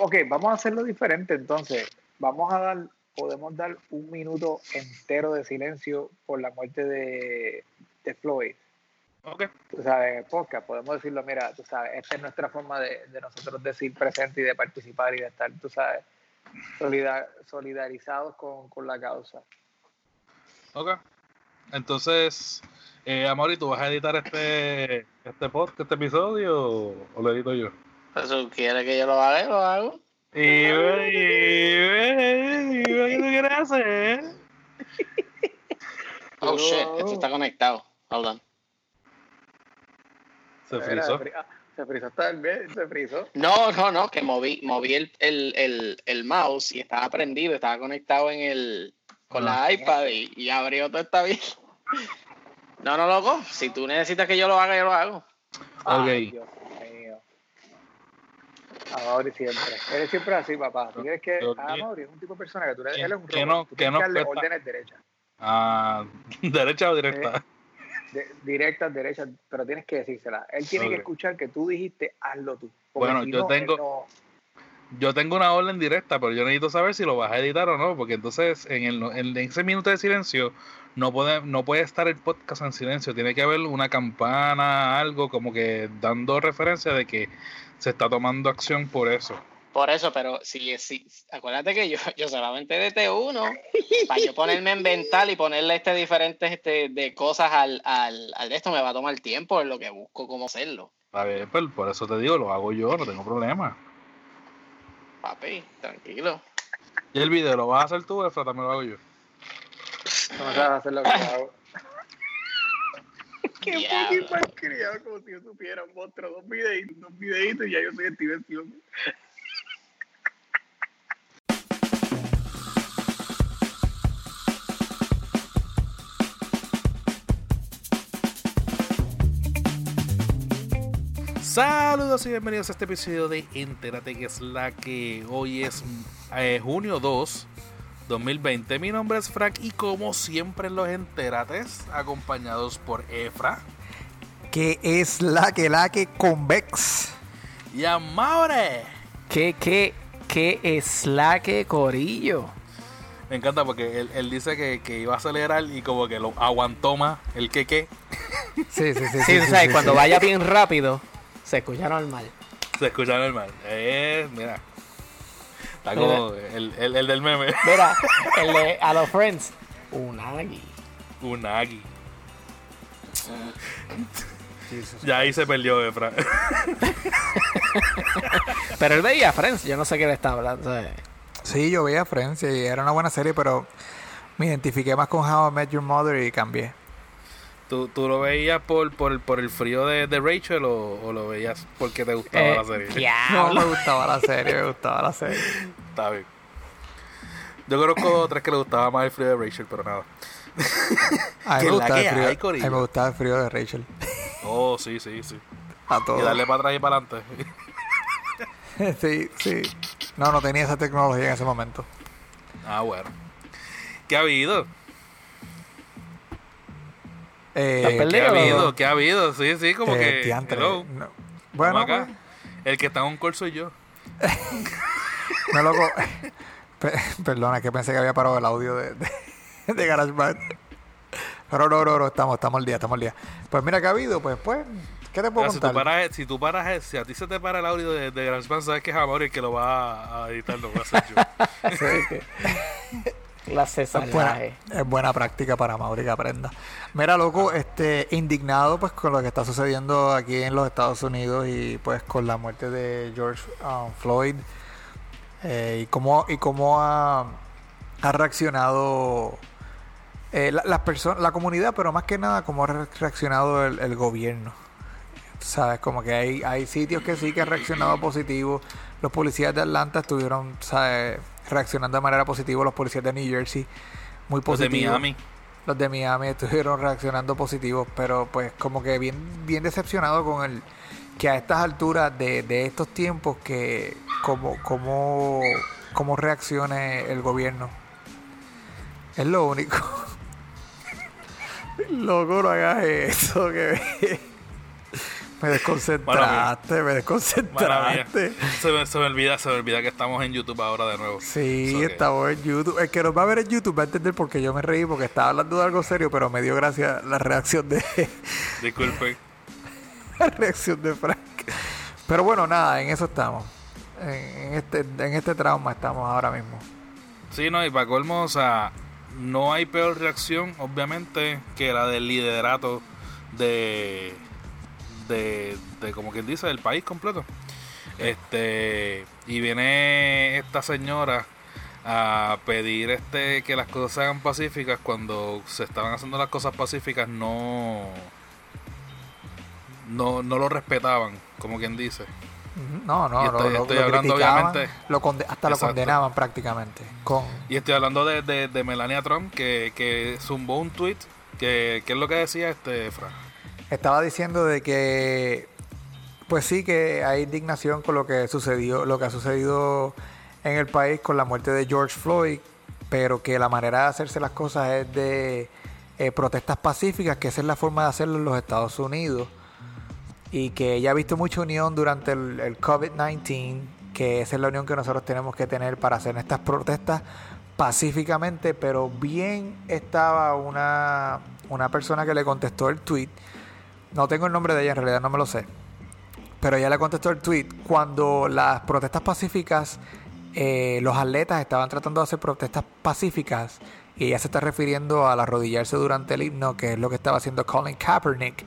ok, vamos a hacerlo diferente entonces. Vamos a dar, podemos dar un minuto entero de silencio por la muerte de, de Floyd. Ok. Tú sabes, podcast, podemos decirlo, mira, tú sabes, esta es nuestra forma de, de nosotros decir presente y de participar y de estar, tú sabes, solidar, solidarizados con, con la causa. Ok. Entonces, eh, Amori, ¿tú vas a editar este, este podcast, este episodio o lo edito yo? Pues tú quieres que yo lo haga, lo hago. Y, y, y, y, ¿qué tú quieres hacer? Oh shit, esto está conectado. Hold on. Se frizó. fri- Se frizó hasta bien, se frizó. No, no, no, que moví, moví el, el, el, el mouse y estaba prendido, estaba conectado en el con Ah. la iPad y, y abrió todo esta bien. No, no, loco. Si tú necesitas que yo lo haga, yo lo hago. Ok. Amaury siempre. Él es siempre así, papá. ¿Tú quieres que a Amaury es un tipo de persona que tú eres, Que- él es un que no- tú que tienes no que darle cuesta. órdenes derechas. Ah, ¿Derecha o directa? De- directas, derechas, pero tienes que decírsela. Él tiene que Ok. escuchar que tú dijiste, hazlo tú. Bueno, si yo no, tengo- no- Yo tengo una orden directa, pero yo necesito saber si lo vas a editar o no, porque entonces en, el, en ese minuto de silencio no puede, no puede estar el podcast en silencio, tiene que haber una campana, algo como que dando referencia de que se está tomando acción por eso. Por eso, pero si, si acuérdate que yo, yo solamente edité uno para yo ponerme en mental y ponerle este diferentes este, de cosas al, al, al de esto me va a tomar tiempo en lo que busco cómo hacerlo. A ver, pues, por eso te digo, lo hago yo, no tengo problema. Papi, tranquilo. Y el video, ¿lo vas a hacer tú, Efra? También lo hago yo. no sabes hacer lo que hago. Qué Diablo. fucking malcriado, como si yo supiera un monstruo, dos videitos, dos videitos y ya yo soy Steven Spielberg. Saludos y bienvenidos a este episodio de Entérate que es la que hoy es eh, junio 2, 2020. Mi nombre es Frank y como siempre en los Enterates, acompañados por Efra que es la que la que convex. y Amaure. ¿Qué, qué, qué es la que corillo? Me encanta porque él, él dice que, que iba a acelerar y como que lo aguantó más el que que Sí, sí, sí. Sí, o sea, cuando sí. vaya bien rápido, se escucha normal. se escucha normal. Eh, mira. Está como el, el, el del meme. Mira, el de a los friends, Unagi. Unagi. Ya ahí se perdió Efra. Pero él veía Friends, yo no sé qué le está hablando. Sí, yo veía Friends y era una buena serie, pero me identifiqué más con How I Met Your Mother y cambié. ¿Tú, tú lo veías por, por, por el frío de, de Rachel o, o lo veías porque te gustaba eh, la serie? No, diablo. me gustaba la serie, me gustaba la serie. Está bien. Yo conozco tres que le gustaba más el frío de Rachel, pero nada. A mí me la gustaba que el frío, hay, a mí me gustaba el frío de Rachel. Oh, sí, sí, sí. A Y todo. darle para atrás y para adelante. Sí, sí. No, no tenía esa tecnología en ese momento. Ah, bueno. ¿Qué ha habido? Eh, ¿Estás ¿Qué ha habido? ¿Qué ha habido? Sí, sí, como eh, que. diantre, hello, no. Bueno, acá. pues, El que está en un call soy yo. no, loco. Pe- Perdona, que pensé que había parado el audio de, de, de GarageBand. Pero no, no, no, estamos, estamos al día, estamos al día. Pues mira, ¿qué ha habido? Pues, pues, ¿qué te puedo Mira, si, tú contar? paras, si tú paras, si a ti se te para el audio de, de GarageBand, sabes que es Amor el que lo va a editar, lo va a hacer yo. Clase Es buena, es buena práctica para Mauri que aprenda. Mira, loco, este, indignado pues con lo que está sucediendo aquí en los Estados Unidos y pues con la muerte de George um, Floyd eh, y cómo y cómo ha, ha reaccionado eh, la, las personas, la comunidad, pero más que nada cómo ha re- reaccionado el, el gobierno. Sabes, como que hay, hay sitios que sí que han reaccionado positivo. Los policías de Atlanta estuvieron, ¿sabes? Reaccionando de manera positiva. Los policías de New Jersey, muy Los de positivos. Miami. Los de Miami estuvieron reaccionando positivos, pero pues como que bien, bien decepcionado con el que a estas alturas de, de estos tiempos que como, como, como reaccione el gobierno. Es lo único. Loco, no hagas eso, que Me desconcentraste, me desconcentraste. Se me, se me olvida, se me olvida que estamos en YouTube ahora de nuevo. Sí, So que- estamos en YouTube. El que nos va a ver en YouTube va a entender por qué yo me reí, porque estaba hablando de algo serio, pero me dio gracia la reacción de Disculpe. la reacción de Frank. Pero bueno, nada, en eso estamos. En, en este, en este trauma estamos ahora mismo. Sí, no, y para colmo, o sea, no hay peor reacción, obviamente, que la del liderato de, de, de como quien dice, del país completo. Este, y viene esta señora a pedir este que las cosas se hagan pacíficas cuando se estaban haciendo las cosas pacíficas no no, no lo respetaban, como quien dice. No, no, estoy- lo, estoy lo hablando, obviamente- lo conde- hasta lo condenaban prácticamente. Con, Y estoy hablando de, de, de Melania Trump, que, que zumbó un tweet, que, que es lo que decía este Fran. Estaba diciendo de que pues sí que hay indignación con lo que sucedió lo que ha sucedido en el país con la muerte de George Floyd pero que la manera de hacerse las cosas es de eh, protestas pacíficas que esa es la forma de hacerlo en los Estados Unidos y que ella ha visto mucha unión durante el, el COVID-19 que esa es la unión que nosotros tenemos que tener para hacer estas protestas pacíficamente, pero bien estaba una, una persona que le contestó el tweet. No tengo el nombre de ella, en realidad no me lo sé. Pero ella le contestó el tweet cuando las protestas pacíficas, eh, los atletas estaban tratando de hacer protestas pacíficas y ella se está refiriendo al arrodillarse durante el himno, que es lo que estaba haciendo Colin Kaepernick.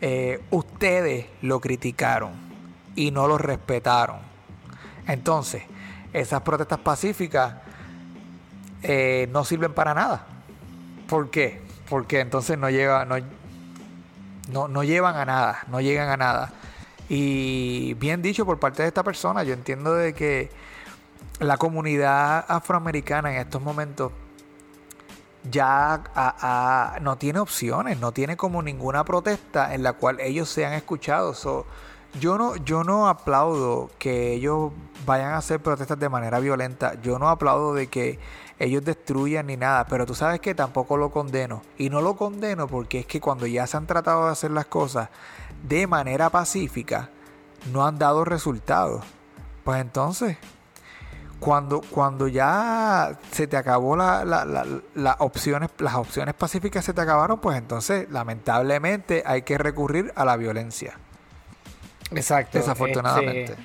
Eh, ustedes lo criticaron y no lo respetaron. Entonces, esas protestas pacíficas eh, no sirven para nada. ¿Por qué? Porque entonces no llega, no, no, no llevan a nada, no llegan a nada. Y bien dicho por parte de esta persona, yo entiendo de que la comunidad afroamericana en estos momentos ya no tiene opciones, no tiene como ninguna protesta en la cual ellos sean escuchados. So, yo no, yo no aplaudo que ellos vayan a hacer protestas de manera violenta. Yo no aplaudo de que ellos destruyan ni nada. Pero tú sabes que tampoco lo condeno. Y no lo condeno porque es que cuando ya se han tratado de hacer las cosas de manera pacífica, no han dado resultados. Pues entonces, cuando, cuando ya se te acabó la, la- la- la opciones, las opciones pacíficas se te acabaron, pues entonces lamentablemente hay que recurrir a la violencia. Exacto. Desafortunadamente. Este,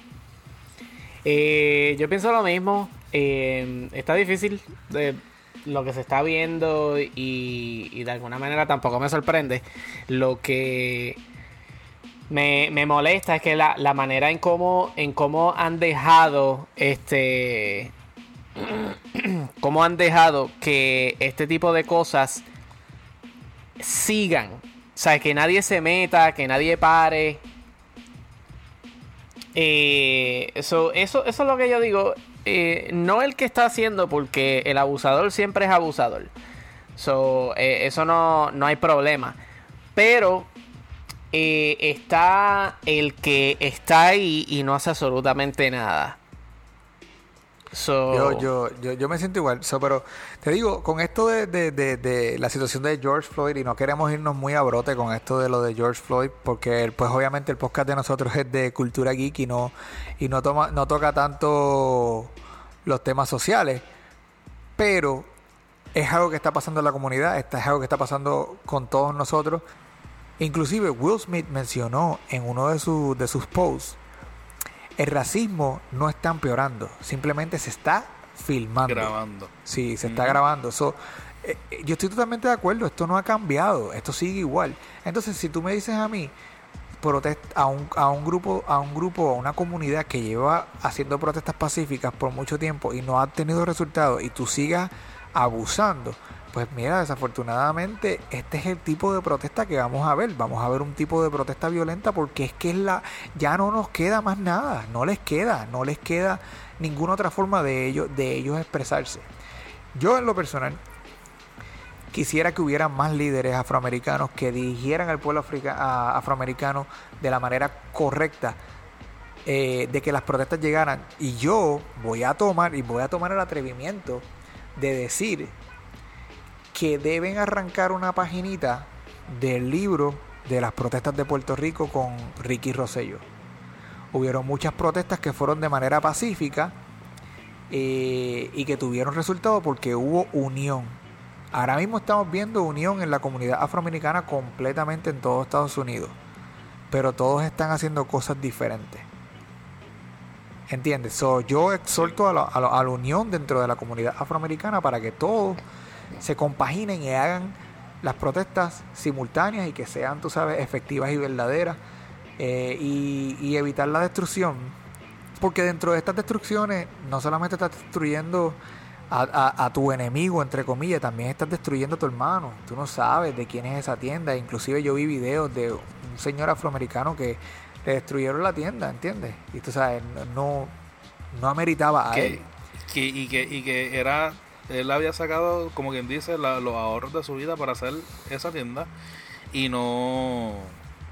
eh, yo pienso lo mismo. Eh, está difícil lo que se está viendo y, de alguna manera tampoco me sorprende. Lo que me, me molesta es que la, la manera en cómo, en cómo han dejado este cómo han dejado que este tipo de cosas sigan. O sea, que nadie se meta, que nadie pare. Eh, eso, eso es lo que yo digo. Eh, no el que está haciendo, porque el abusador siempre es abusador. So, eh, eso no, no hay problema. Pero eh, está el que está ahí y no hace absolutamente nada. Yo, yo, yo, yo me siento igual. Pero te digo, con esto de, de- de- la situación de George Floyd, y no queremos irnos muy a brote con esto de lo de George Floyd, porque pues obviamente el podcast de nosotros es de cultura geek y no, y no toma, no toca tanto los temas sociales. Pero es algo que está pasando en la comunidad, es algo que está pasando con todos nosotros. Inclusive Will Smith mencionó en uno de, sus de sus posts el racismo no está empeorando, simplemente se está filmando. Grabando. Sí, se está grabando. So, eh, eh, yo estoy totalmente de acuerdo, esto no ha cambiado, esto sigue igual. Entonces, si tú me dices a mí protest a un, a un grupo, a un grupo, a una comunidad que lleva haciendo protestas pacíficas por mucho tiempo y no ha tenido resultados y tú sigas abusando, pues mira, desafortunadamente este es el tipo de protesta que vamos a ver. Vamos a ver un tipo de protesta violenta porque es que es la ya no nos queda más nada, no les queda, no les queda ninguna otra forma de ellos de ellos expresarse. Yo en lo personal quisiera que hubiera más líderes afroamericanos que dirigieran al pueblo afroamericano de la manera correcta eh, de que las protestas llegaran y yo voy a tomar y voy a tomar el atrevimiento de decir que deben arrancar una paginita del libro de las protestas de Puerto Rico con Ricky Rosselló. Hubieron muchas protestas que fueron de manera pacífica eh, y que tuvieron resultado porque hubo unión. Ahora mismo estamos viendo unión en la comunidad afroamericana completamente en todos Estados Unidos, pero todos están haciendo cosas diferentes. ¿Entiendes? So, yo exhorto a la, a la unión dentro de la comunidad afroamericana para que todos se compaginen y hagan las protestas simultáneas y que sean, tú sabes, efectivas y verdaderas eh, y, evitar la destrucción. Porque dentro de estas destrucciones no solamente estás destruyendo a, tu enemigo, entre comillas, también estás destruyendo a tu hermano. Tú no sabes de quién es esa tienda. Inclusive yo vi videos de un señor afroamericano que le destruyeron la tienda, ¿entiendes? Y tú sabes, no, no ameritaba a él. y, que, y que era él había sacado, como quien dice, los ahorros de su vida para hacer esa tienda y no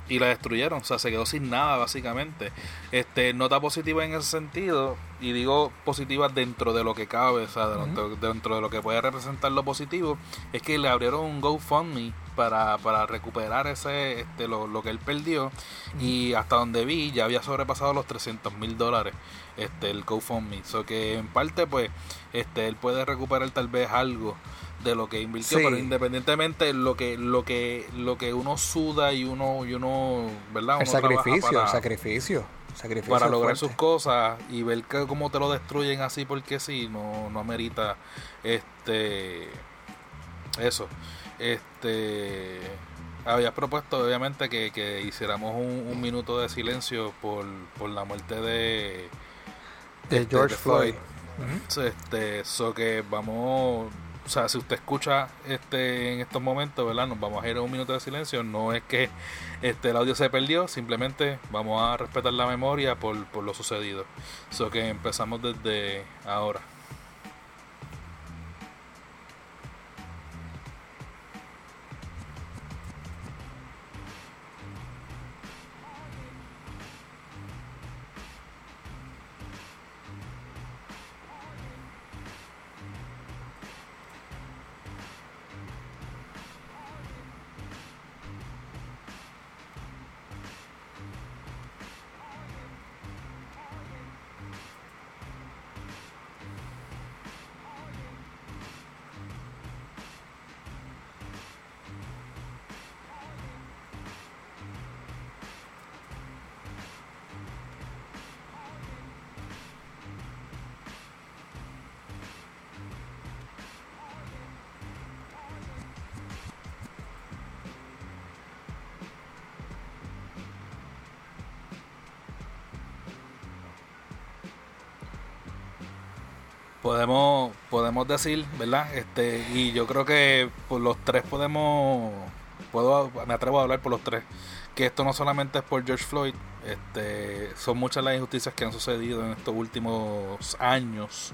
y la destruyeron, o sea, se quedó sin nada básicamente. Este, nota positiva en ese sentido, y digo positiva dentro de lo que cabe, o sea, dentro, de lo que puede representar lo positivo, es que le abrieron un GoFundMe para, para recuperar ese este, lo, lo que él perdió, y hasta donde vi ya había sobrepasado los 300 mil dólares este, el GoFundMe. So que en parte, pues, este, él puede recuperar tal vez algo de lo que invirtió, pero independientemente lo que lo que lo que uno suda y uno y uno, ¿verdad? el sacrificio, para, sacrificio, sacrificio para lograr sus cosas y ver que cómo te lo destruyen así porque sí, no no amerita este eso. Este habías propuesto obviamente que, que hiciéramos un, un, minuto de silencio por, por la muerte de de este, George Floyd. Este, eso que vamos, o sea, si usted escucha este en estos momentos, ¿verdad? Nos vamos a ir a un minuto de silencio. No es que este el audio se perdió, simplemente vamos a respetar la memoria por, por lo sucedido. Eso que empezamos desde ahora. Podemos podemos decir, ¿verdad? Este y yo creo que por los tres podemos puedo me atrevo a hablar por los tres que esto no solamente es por George Floyd, este son muchas las injusticias que han sucedido en estos últimos años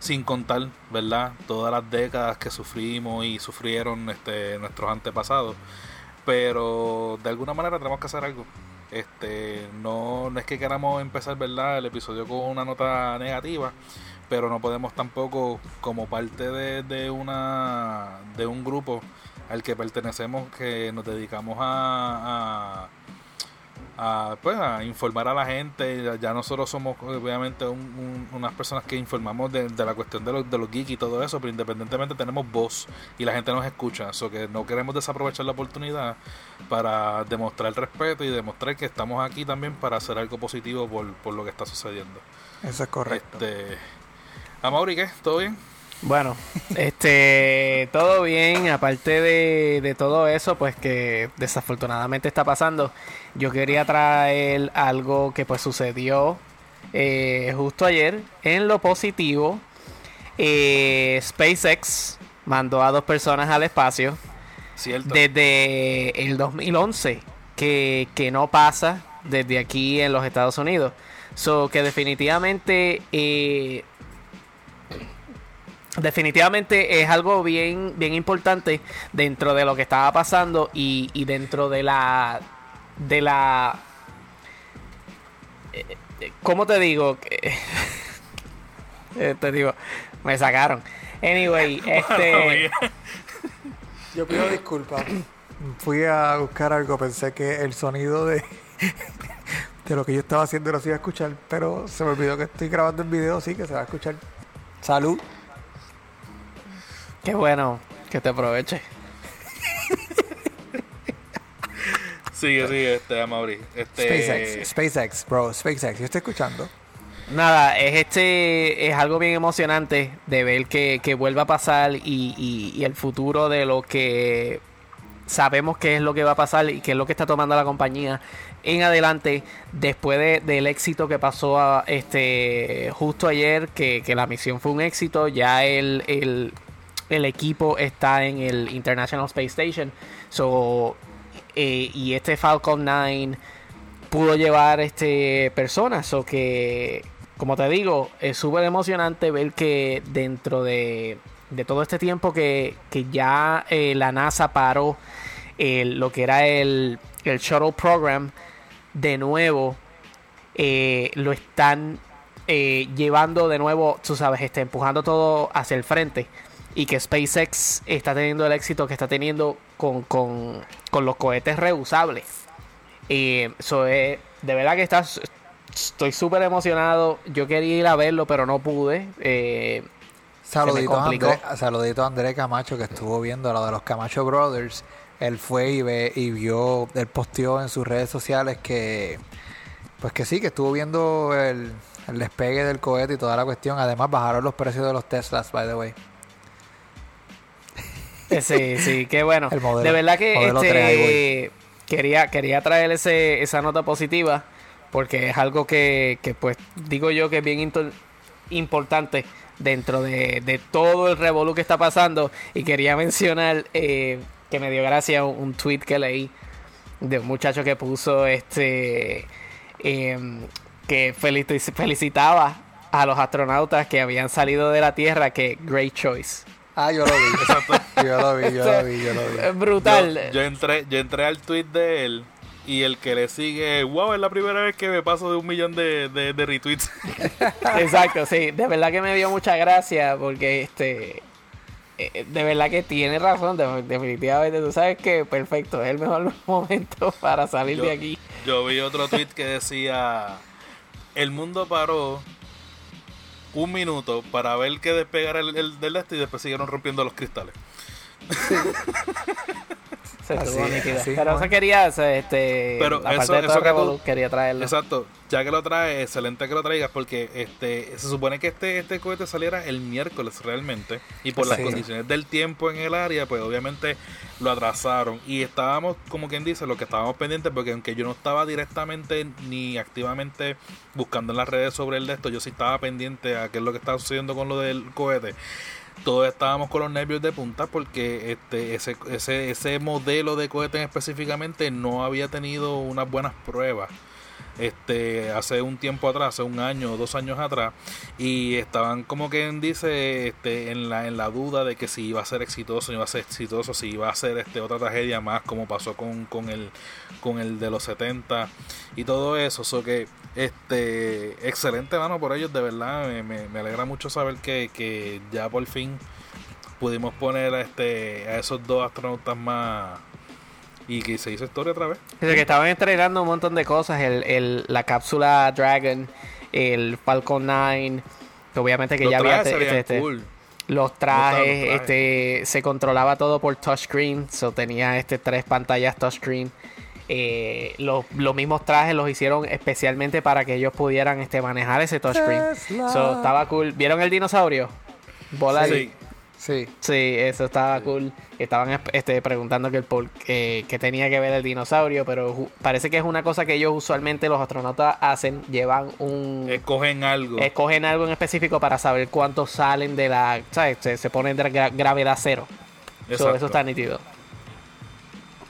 sin contar, ¿verdad? Todas las décadas que sufrimos y sufrieron este nuestros antepasados, pero de alguna manera tenemos que hacer algo. Este, no, no es que queramos empezar, ¿verdad? El episodio con una nota negativa, pero no podemos tampoco como parte de, de una de un grupo al que pertenecemos que nos dedicamos a, a, pues, a informar a la gente. Ya nosotros somos obviamente unas personas que informamos de, la cuestión de los, de los geeks y todo eso pero independientemente tenemos voz y la gente nos escucha. Eso que no queremos desaprovechar la oportunidad para demostrar respeto y demostrar que estamos aquí también para hacer algo positivo por, por lo que está sucediendo. Eso es correcto. Este, ¿A Mauri qué? ¿Todo bien? Bueno, este, todo bien, aparte de, todo eso, pues que desafortunadamente está pasando, yo quería traer algo que pues sucedió eh, justo ayer. En lo positivo, eh, SpaceX mandó a dos personas al espacio Cierto. desde el 2011, que, que no pasa desde aquí en los Estados Unidos. So que definitivamente eh, definitivamente es algo bien, bien importante dentro de lo que estaba pasando y, y dentro de la de la eh, ¿cómo te digo? Eh, te digo, me sacaron. Anyway, este yo pido disculpas. fui a buscar algo, pensé que el sonido de, de lo que yo estaba haciendo lo se iba a escuchar, pero se me olvidó que estoy grabando el video, sí que se va a escuchar. Salud. Qué bueno que te aproveche. Sigue, sigue, este, Mauri. Este, SpaceX, SpaceX, bro, SpaceX, yo estoy escuchando. Nada, es este es algo bien emocionante de ver que, que vuelva a pasar y, y- y el futuro de lo que sabemos que es lo que va a pasar y qué es lo que está tomando la compañía en adelante después de- del éxito que pasó a, este justo ayer que, que la misión fue un éxito ya el, el, el equipo está en el International Space Station. So eh, y este Falcon 9 pudo llevar este personas. O que como te digo es súper emocionante ver que dentro de, de todo este tiempo que, que ya eh, la NASA paró lo que era el, el shuttle program de nuevo eh, lo están llevando de nuevo tú sabes está empujando todo hacia el frente y que SpaceX está teniendo el éxito que está teniendo con, con, con los cohetes reusables y so, eh, de verdad que estás, estoy súper emocionado. Yo quería ir a verlo, pero no pude. Eh, Saludito a. André, saludito a André Camacho que estuvo viendo lo de los Camacho Brothers. Él fue y, ve, y vio, él posteó en sus redes sociales que, pues que sí, que estuvo viendo el, el despegue del cohete y toda la cuestión. Además bajaron los precios de los Teslas, by the way. Eh, sí, sí, qué bueno. El modelo- de verdad que este, 3, ahí quería, quería traer ese, esa nota positiva porque es algo que, que, pues digo yo que es bien importante dentro de, de todo el revolú que está pasando. Y quería mencionar eh, que me dio gracia un, un tweet que leí de un muchacho que puso este em, que felici- felicitaba a los astronautas que habían salido de la Tierra que great choice Ah, yo lo vi. yo lo vi, yo lo vi, yo lo vi. Es brutal Yo, yo entré, yo entré al tweet de él y el que le sigue, wow, es la primera vez que me paso de un millón de, de, de retweets. Exacto, sí, de verdad que me dio mucha gracia porque este eh, de verdad que tiene razón, de- definitivamente tú sabes que perfecto, es el mejor momento para salir Yo, de aquí. yo vi otro tweet que decía, el mundo paró un minuto para ver que despegara el, el del este y después siguieron rompiendo los cristales. Se estuvo nítido. Pero es. eso quería, este, Pero aparte eso- de eso todo el que tú- revolú, quería traerlo. Exacto, ya que lo traes, excelente que lo traigas porque este se supone que este este cohete saliera el miércoles realmente y por las condiciones del tiempo en el área, pues obviamente lo atrasaron y estábamos como quien dice, lo que estábamos pendientes porque aunque yo no estaba directamente ni activamente buscando en las redes sobre el de esto, yo sí estaba pendiente a qué es lo que estaba sucediendo con lo del cohete todos estábamos con los nervios de punta porque este ese, ese, ese modelo de cohete específicamente no había tenido unas buenas pruebas este hace un tiempo atrás, hace un año o dos años atrás y estaban como quien dice este en la en la duda de que si iba a ser exitoso, iba a ser exitoso, si iba a ser este otra tragedia más como pasó con, con el con el de los 70 y todo eso, so que este excelente mano por ellos, de verdad me, me- me alegra mucho saber que, que ya por fin pudimos poner a este a esos dos astronautas más y que se hizo historia otra vez. Que estaban estrenando un montón de cosas, el, el- la cápsula Dragon, el Falcon 9, que obviamente que Los ya había este- este- cool. los trajes, los trajes. este se controlaba todo por touchscreen, so tenía este tres pantallas touchscreen. Eh, los, los mismos trajes los hicieron especialmente para que ellos pudieran este manejar ese touchscreen. So, estaba cool. ¿Vieron el dinosaurio? Volar. Sí. Sí. Sí, eso estaba cool. Estaban este, preguntando que el por qué que tenía que ver el dinosaurio, pero parece que es una cosa que ellos usualmente los astronautas hacen, llevan un Escogen algo. escogen algo en específico para saber cuántos salen de la, ¿sabes? Se, se ponen de gra- gravedad cero. So, eso está nítido.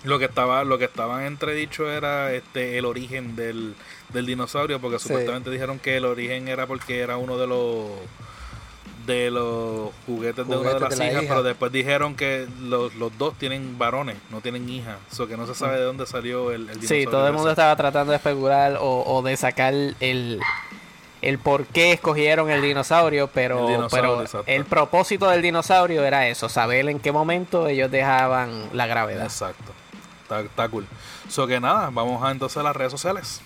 Lo que estaba, lo que estaban entredicho era este el origen del, del dinosaurio, porque Sí. supuestamente dijeron que el origen era porque era uno de los de los juguetes, de una de las de la hijas, hija. pero después dijeron que los, los dos tienen varones, no tienen hijas, o que no se sabe de dónde salió el, el dinosaurio. Sí, todo el mundo estaba tratando de especular o, o de sacar el, el por qué escogieron el dinosaurio, pero, El dinosaurio, pero exacto. el propósito del dinosaurio era eso, saber en qué momento ellos dejaban la gravedad. Exacto. Está, está cool. So que nada, vamos a entonces a las redes sociales.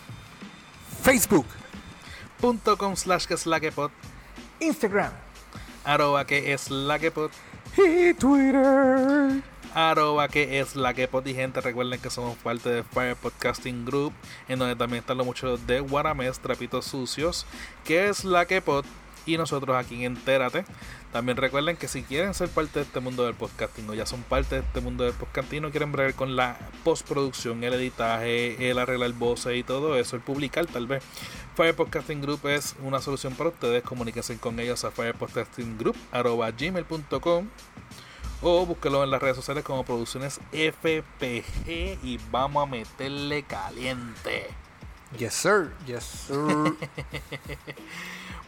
Facebook.com slash que es la que pod. Instagram. Arroba que es la que pod. Y Twitter. Arroba que es la que pod. Y gente, recuerden que somos parte de Fire Podcasting Group. En donde también están los muchos de Guaramés, Trapitos Sucios. Que es la que pod. Y nosotros aquí en Entérate. También recuerden que si quieren ser parte de este mundo del podcasting o ya son parte de este mundo del podcasting no quieren ver con la postproducción, el editaje, el arreglar voces y todo eso, el publicar tal vez. Fire Podcasting Group es una solución para ustedes. Comuníquense con ellos a firepodcastinggroup.gmail.com o búsquelo en las redes sociales como Producciones FPG y vamos a meterle caliente. Yes, sir. Yes, sir.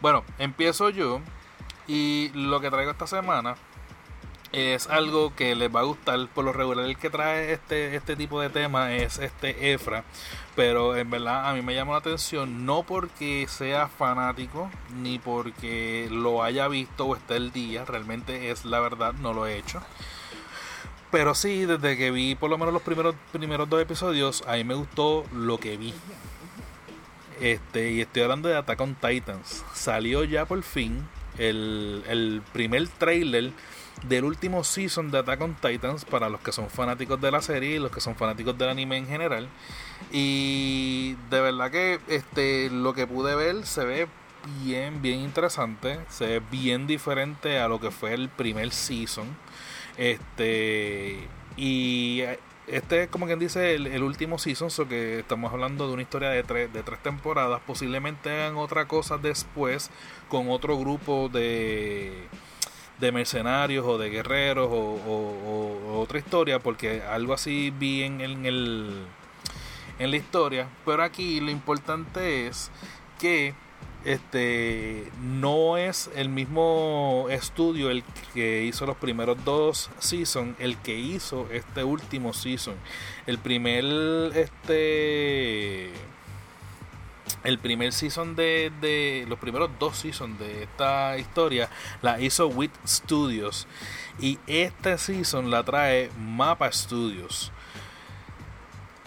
bueno, empiezo yo. Y lo que traigo esta semana es algo que les va a gustar. Por lo regular, el que trae este, este tipo de tema es este Efra. Pero en verdad a mí me llama la atención no porque sea fanático ni porque lo haya visto o esté el día. Realmente es la verdad, no lo he hecho. Pero sí, desde que vi por lo menos los primeros, primeros dos episodios, a me gustó lo que vi. Este, y estoy hablando de Attack on Titans. Salió ya por fin el, el primer trailer del último season de Attack on Titans para los que son fanáticos de la serie y los que son fanáticos del anime en general. Y de verdad que este lo que pude ver se ve bien, bien interesante, se ve bien diferente a lo que fue el primer season. Este y este es como quien dice el, último season, so que estamos hablando de una historia de, tres de tres temporadas. Posiblemente hagan otra cosa después con otro grupo de, de mercenarios o de guerreros o, otra historia, porque algo así vi en, el, en la historia. Pero aquí lo importante es que este no es el mismo estudio el que hizo los primeros dos seasons el que hizo este último season. El primer este el primer season de, de los primeros dos seasons de esta historia la hizo Wit Studios. Y este season la trae Mapa Studios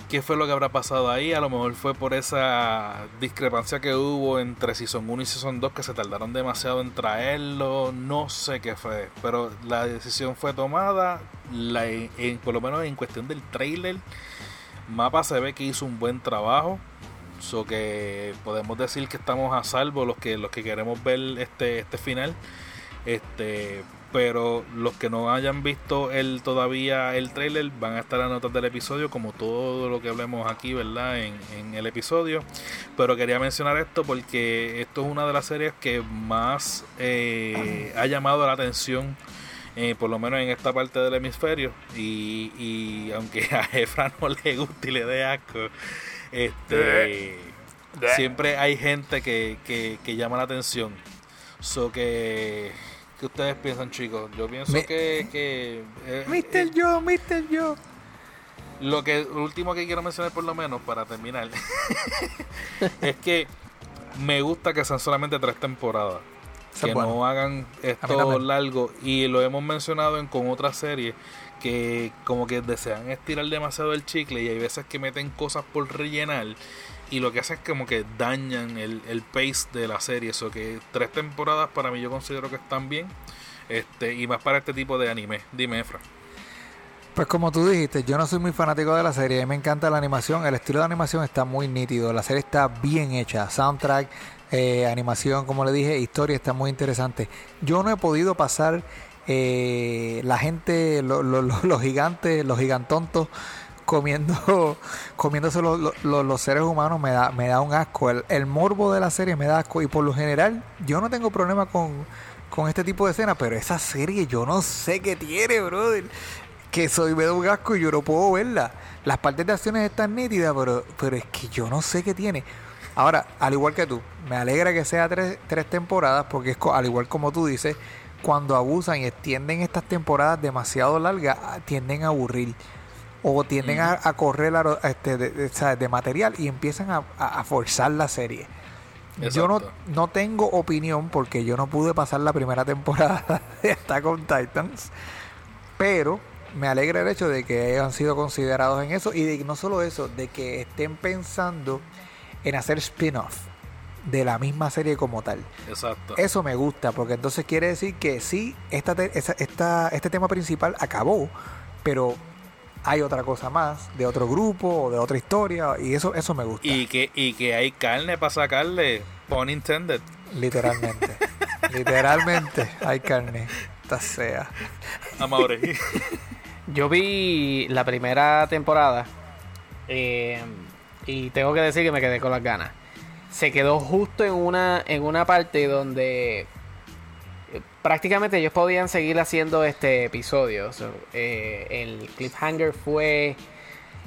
qué fue lo que habrá pasado ahí. A lo mejor fue por esa discrepancia que hubo entre Season 1 y Season 2 que se tardaron demasiado en traerlo. No sé qué fue, pero la decisión fue tomada. La, en, por lo menos en cuestión del trailer, Mapa se ve que hizo un buen trabajo. So que podemos decir que estamos a salvo los que los que queremos ver este este final. Este, pero los que no hayan visto el todavía el trailer van a estar a notas del episodio como todo lo que hablemos aquí verdad en, el episodio. Pero quería mencionar esto porque esto es una de las series que más eh, ha llamado la atención eh, por lo menos en esta parte del hemisferio. Y, aunque a Efra no le guste y le dé asco este siempre hay gente que, que, que llama la atención. So que ¿Qué ustedes piensan, chicos? Yo pienso que. que eh, Mr. Joe, Mr. Joe. Lo que último que quiero mencionar, por lo menos, para terminar, es que me gusta que sean solamente tres temporadas. que no hagan esto largo. Y lo hemos mencionado en, con otras series que como que desean estirar demasiado el chicle y hay veces que meten cosas por rellenar y lo que hace es como que dañan el, el pace de la serie. Eso que tres temporadas para mí yo considero que están bien. Este, y más para este tipo de anime. Dime, Efra. Pues como tú dijiste, yo no soy muy fanático de la serie, a mí me encanta la animación, el estilo de animación está muy nítido, la serie está bien hecha, soundtrack, eh, animación, como le dije, historia está muy interesante. Yo no he podido pasar eh, la gente, los gigantes, los gigantontos comiendo comiéndose los, seres humanos me da me da un asco. El, morbo de la serie me da asco. Y por lo general yo no tengo problema con, con este tipo de escenas pero esa serie yo no sé qué tiene brother. Que soy me da un asco y yo no puedo verla. Las partes de acciones están nítidas pero pero es que yo no sé qué tiene. Ahora al igual que tú me alegra que sea tres, tres temporadas porque es al igual como tú dices cuando abusan y extienden estas temporadas demasiado largas tienden a aburrir o tienden a, correr este, de, material y empiezan a, forzar la serie. Yo no, no tengo opinión porque yo no pude pasar la primera temporada de Attack on Titans, pero me alegra el hecho de que hayan sido considerados en eso y de no solo eso, de que estén pensando en hacer spin-off de la misma serie como tal. Exacto. Eso me gusta, porque entonces quiere decir que sí, esta- este tema principal acabó, pero hay otra cosa más, de otro grupo o de otra historia, y eso, eso me gusta, Y que, y que hay carne para sacarle, pun intended. literalmente. literalmente hay carne. Esta sea. A Maure. Yo vi la primera temporada eh, y tengo que decir que me quedé con las ganas. Se quedó justo en una, en una parte donde prácticamente ellos podían seguir haciendo este episodio. So, eh, el cliffhanger fue,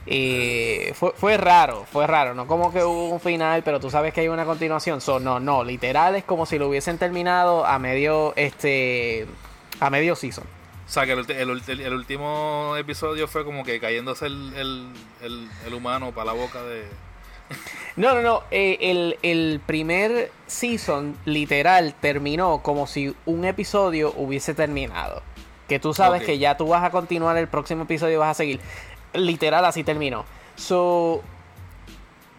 eh, fue fue raro, fue raro. No como que hubo un final, pero tú sabes que hay una continuación. So, no, no, literal es como si lo hubiesen terminado a medio este a medio season. O sea, que el, el el último episodio fue como que cayéndose el, el humano para la boca de... No, no, no. eh, el, el primer season literal terminó como si un episodio hubiese terminado. Que tú sabes que ya tú vas a continuar el próximo episodio y vas a seguir. Literal así terminó. So,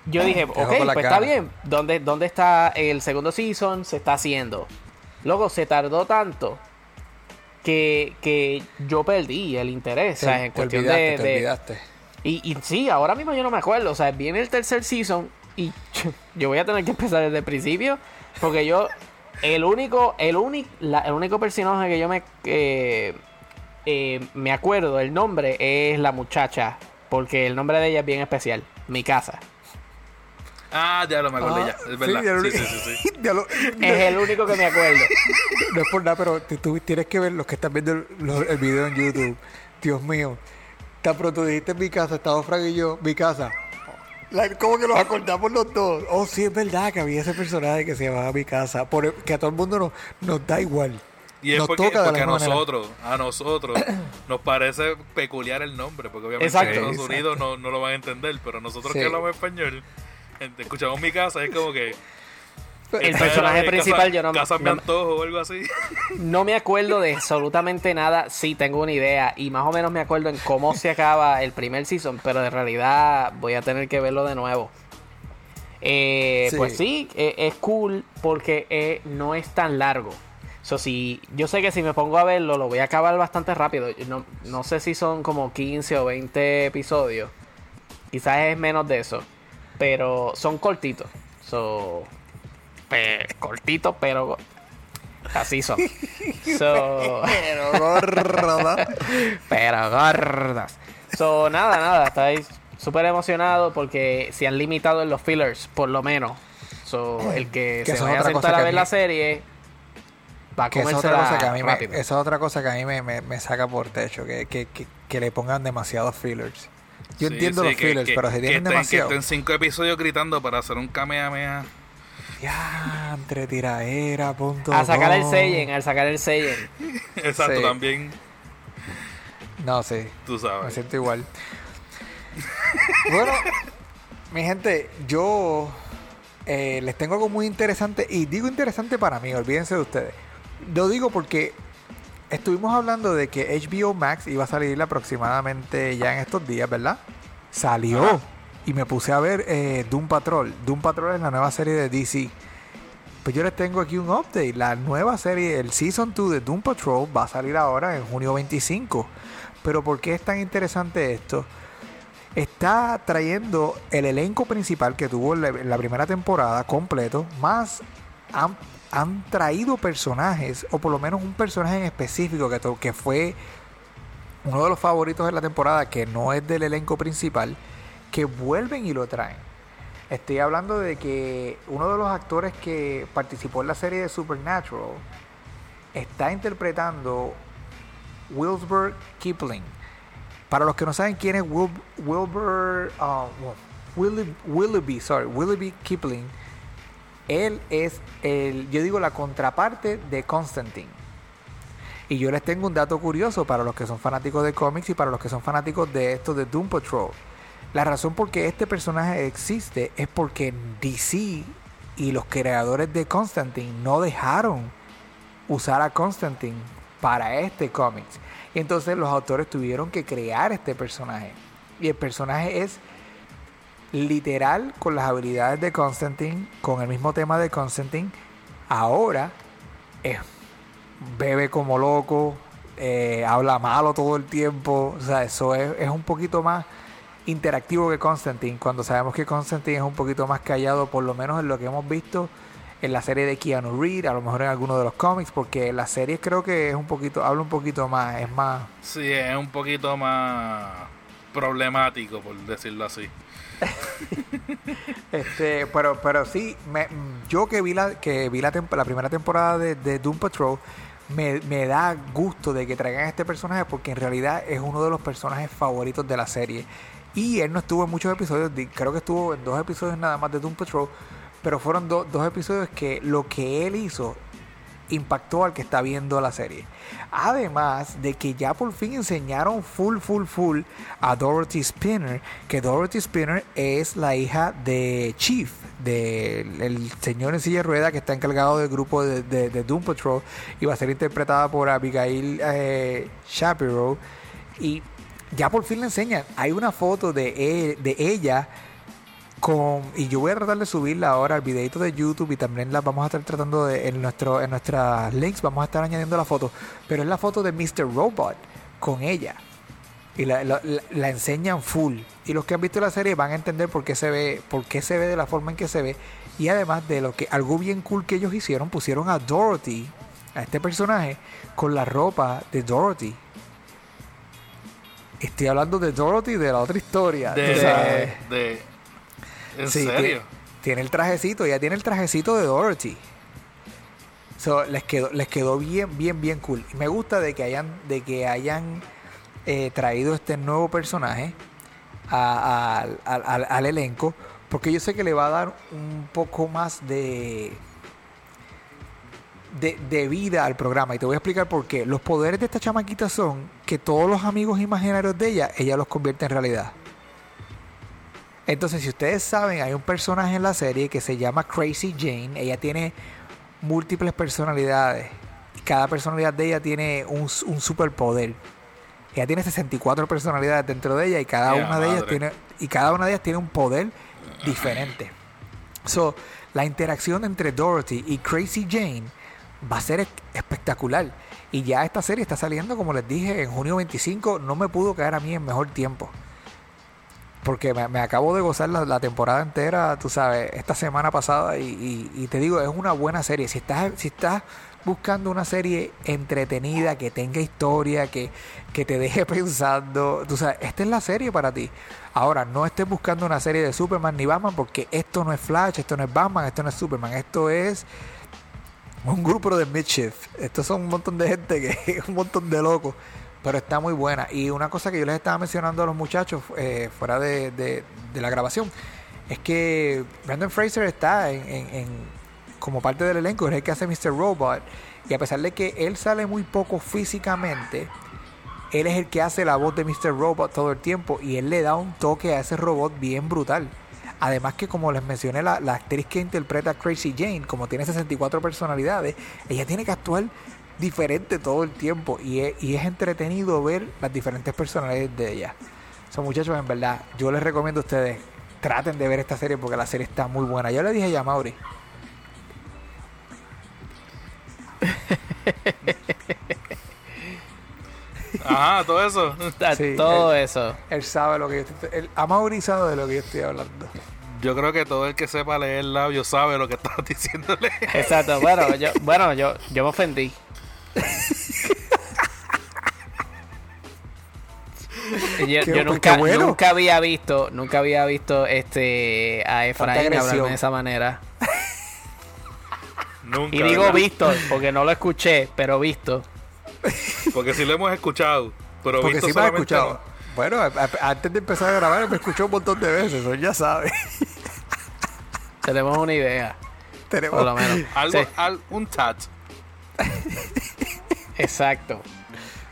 yo dije, Dejó ok, pues está bien. ¿Dónde, ¿Dónde está el segundo season? Se está haciendo. Luego se tardó tanto que, que yo perdí el interés. o sea, en cuestión olvidaste, de, te de- olvidaste. Y, y sí, ahora mismo yo no me acuerdo. O sea, viene el tercer season y yo voy a tener que empezar desde el principio. Porque yo, el único, el único, el único personaje que yo me, eh, eh, me acuerdo, el nombre es la muchacha. Porque el nombre de ella es bien especial. Mi casa. Ah, ya lo me acordé Ah, ya, es verdad. Sí, sí, sí, sí. ya lo- Es el único que me acuerdo. No es por nada, pero tú- tienes que ver los que están viendo el video en YouTube. Dios mío. Tan pronto dijiste en mi casa, estaba Frank y yo, mi casa. La- ¿Cómo que nos acordamos los dos? Oh, sí, es verdad que había ese personaje que se llamaba mi casa. Por el- que a todo el mundo nos, nos da igual. Y es Nos porque, toca porque a manera. nosotros, a nosotros nos parece peculiar el nombre, porque obviamente Exacto. en Estados Exacto. Unidos no, no lo van a entender, pero nosotros Sí. que hablamos español, escuchamos mi casa, es como que... El personaje de principal casa, yo no- Casa mi no- antojo o algo así. No me acuerdo de absolutamente nada. Sí, tengo una idea. Y más o menos me acuerdo en cómo se acaba el primer season. Pero en realidad voy a tener que verlo de nuevo. Eh, Sí. Pues sí, eh, es cool porque eh, no es tan largo. So, si, yo sé que si me pongo a verlo, lo voy a acabar bastante rápido. No, no sé si son como 15 o 20 episodios. Quizás es menos de eso. Pero son cortitos. So, pe- cortitos, pero así son. So, Pero gorda. pero gordas. So, nada, nada, estáis súper emocionado porque se han limitado en los fillers, por lo menos. So, el que, Que se vaya a sentar a ver mí- la serie va a Que esa es otra cosa que a mí me, esa es otra cosa que a mí me, me- me saca por techo, que, que, que, que le pongan demasiados fillers. Yo Sí, entiendo sí, los que- fillers, que- pero si que tienen estén- demasiado. Que estén cinco episodios gritando para hacer un kamehameha. Ya, entre tiraera, punto. A sacar el com. Seiyen, al sacar el Seiyen. Exacto, Sí. también, No, sí. tú Me sabes. siento igual. bueno, mi gente, yo eh, les tengo algo muy interesante. Y digo interesante para mí, olvídense de ustedes. Lo digo porque estuvimos hablando de que HBO Max iba a salir aproximadamente ya en estos días, ¿verdad? Salió. Ajá. Y me puse a ver eh, Doom Patrol. Doom Patrol es la nueva serie de DC. Pues yo les tengo aquí un update. La nueva serie, el Season 2 de Doom Patrol, va a salir ahora en junio 25. Pero ¿por qué es tan interesante esto? Está trayendo el elenco principal que tuvo en la, primera temporada completo, más han, han traído personajes, o por lo menos un personaje en específico que, que fue uno de los favoritos de la temporada, que no es del elenco principal, que vuelven y lo traen. Estoy hablando de que uno de los actores que participó en la serie de Supernatural está interpretando Wilbur Kipling. Para los que no saben quién es Wil- Wilbur Willi- Willoughby, sorry, Willoughby Kipling, él es el, yo digo la contraparte de Constantine. Y yo les tengo un dato curioso para los que son fanáticos de cómics y para los que son fanáticos de esto de Doom Patrol. La razón por qué este personaje existe es porque DC y los creadores de Constantine no dejaron usar a Constantine para este cómics. Y entonces los autores tuvieron que crear este personaje. Y el personaje es literal con las habilidades de Constantine, con el mismo tema de Constantine. Ahora es bebe como loco, eh, habla malo todo el tiempo. O sea, eso es, es un poquito más interactivo que Constantine, cuando sabemos que Constantine es un poquito más callado, por lo menos en lo que hemos visto en la serie de Keanu Reed, a lo mejor en alguno de los cómics, porque la serie creo que es un poquito, habla un poquito más, es más... Sí, es un poquito más problemático, por decirlo así. este, pero, pero sí, me, yo que vi la, que vi la, la primera temporada de, de Doom Patrol, me, me, da gusto de que traigan a este personaje porque en realidad es uno de los personajes favoritos de la serie. Y él no estuvo en muchos episodios, creo que estuvo en dos episodios nada más de Doom Patrol, pero fueron dos episodios que lo que él hizo impactó al que está viendo la serie. Además de que ya por fin enseñaron full, full, full a Dorothy Spinner, que Dorothy Spinner es la hija de Chief, del señor en silla de rueda que está encargado del grupo de, Doom Patrol y va a ser interpretada por Abigail eh, Shapiro. Y ya por fin le enseñan. Hay una foto de, e, de ella con. Y yo voy a tratar de subirla ahora al videito de YouTube y también la vamos a estar tratando de. En, nuestro, en nuestras links vamos a estar añadiendo la foto. Pero es la foto de Mr. Robot con ella. Y la, la, enseñan full. Y los que han visto la serie van a entender por qué se ve, por qué se ve de la forma en que se ve. Y además de lo que algo bien cool que ellos hicieron, pusieron a Dorothy, a este personaje, con la ropa de Dorothy. Estoy hablando de Dorothy de la otra historia. De, de, ¿En serio? Tiene el trajecito, ya tiene el trajecito de Dorothy. So, les quedó, les quedó bien, bien, bien cool. Y me gusta de que hayan, de que hayan eh, traído este nuevo personaje al elenco. Porque yo sé que le va a dar un poco más de de, vida al programa. Y te voy a explicar por qué. Los poderes de esta chamaquita son que todos los amigos imaginarios de ella, ella los convierte en realidad. Entonces, si ustedes saben, hay un personaje en la serie que se llama Crazy Jane. Ella tiene múltiples personalidades. Cada personalidad de ella tiene un, un superpoder. Ella tiene 64 personalidades dentro de ella y cada una de ellas tiene y cada una de ellas tiene un poder diferente. So, la interacción entre Dorothy y Crazy Jane va a ser espectacular. Y ya esta serie está saliendo, como les dije, en junio 25. No me pudo caer a mí en mejor tiempo. Porque me, acabo de gozar la, temporada entera, tú sabes, esta semana pasada. Y, te digo, es una buena serie. Si estás, si estás buscando una serie entretenida, que tenga historia, que, que te deje pensando, tú sabes, esta es la serie para ti. Ahora, no estés buscando una serie de Superman ni Batman, porque esto no es Flash, esto no es Batman, esto no es Superman, esto es un grupo de Mischief. Estos son un montón de gente que un montón de locos. Pero está muy buena. Y una cosa que yo les estaba mencionando a los muchachos eh, fuera de, de, la grabación es que Brandon Fraser está en, como parte del elenco, es el que hace Mr. Robot. Y a pesar de que él sale muy poco físicamente, él es el que hace la voz de Mr. Robot todo el tiempo. Y él le da un toque a ese robot bien brutal. Además que como les mencioné, la, actriz que interpreta a Crazy Jane, como tiene 64 personalidades, ella tiene que actuar diferente todo el tiempo y es, y es entretenido ver las diferentes personalidades de ella. Son muchachos, en verdad, yo les recomiendo a ustedes, traten de ver esta serie porque la serie está muy buena. Yo le dije ya a Mauri. Ajá, todo eso. todo eso. Él sabe lo que yo estoy, él, a Mauri sabe de lo que yo estoy hablando. Yo creo que todo el que sepa leer el labio sabe lo que estás diciéndole. Exacto, bueno, yo, bueno, yo, yo me ofendí. yo, nunca, nunca había visto, nunca había visto este a Efraín hablar de esa manera. Nunca, y digo visto, porque no lo escuché, pero visto. Porque sí lo hemos escuchado, pero porque visto sí me escuchado. Bueno, antes de empezar a grabar me escuchó un montón de veces, eso ya sabe. Tenemos una idea. Tenemos por lo menos. Algo, un tat. Exacto.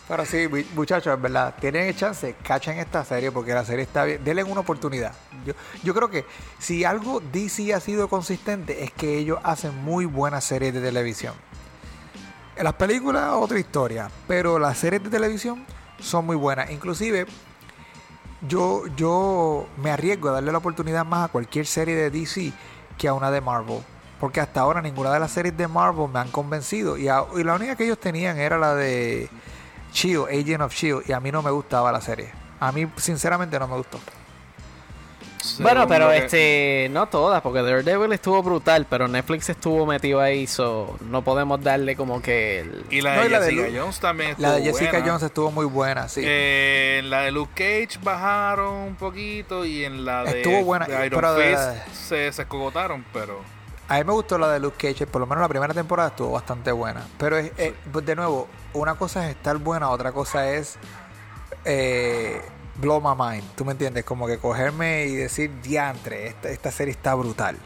Pero sí, muchachos, en verdad, tienen chance, cachen esta serie porque la serie está bien. Denle una oportunidad. Yo, yo creo que si algo DC ha sido consistente es que ellos hacen muy buenas series de televisión. las películas, otra historia. Pero las series de televisión son muy buenas. Inclusive, yo, yo me arriesgo a darle la oportunidad más a cualquier serie de DC que a una de Marvel. Porque hasta ahora ninguna de las series de Marvel me han convencido. Y, la única que ellos tenían era la de Shield, Agent of Shield. Y a mí no me gustaba la serie. A mí, sinceramente, no me gustó. Bueno, pero que- este, no todas, porque Daredevil estuvo brutal, pero Netflix estuvo metido ahí, so no podemos darle como que el... Y la No, de y la de Jessica Jones también estuvo La de Jessica buena. Jones estuvo muy buena, sí. Eh, en la de Luke Cage bajaron un poquito y en la de, Estuvo buena, de Iron pero de- Fist se, se escogotaron, pero A mí me gustó la de Luke Cage, por lo menos la primera temporada estuvo bastante buena. Pero es, eh, pues, de nuevo, una cosa es estar buena, otra cosa es eh, blow my mind. ¿Tú me entiendes? Como que cogerme y decir, diantre, esta, esta serie está brutal.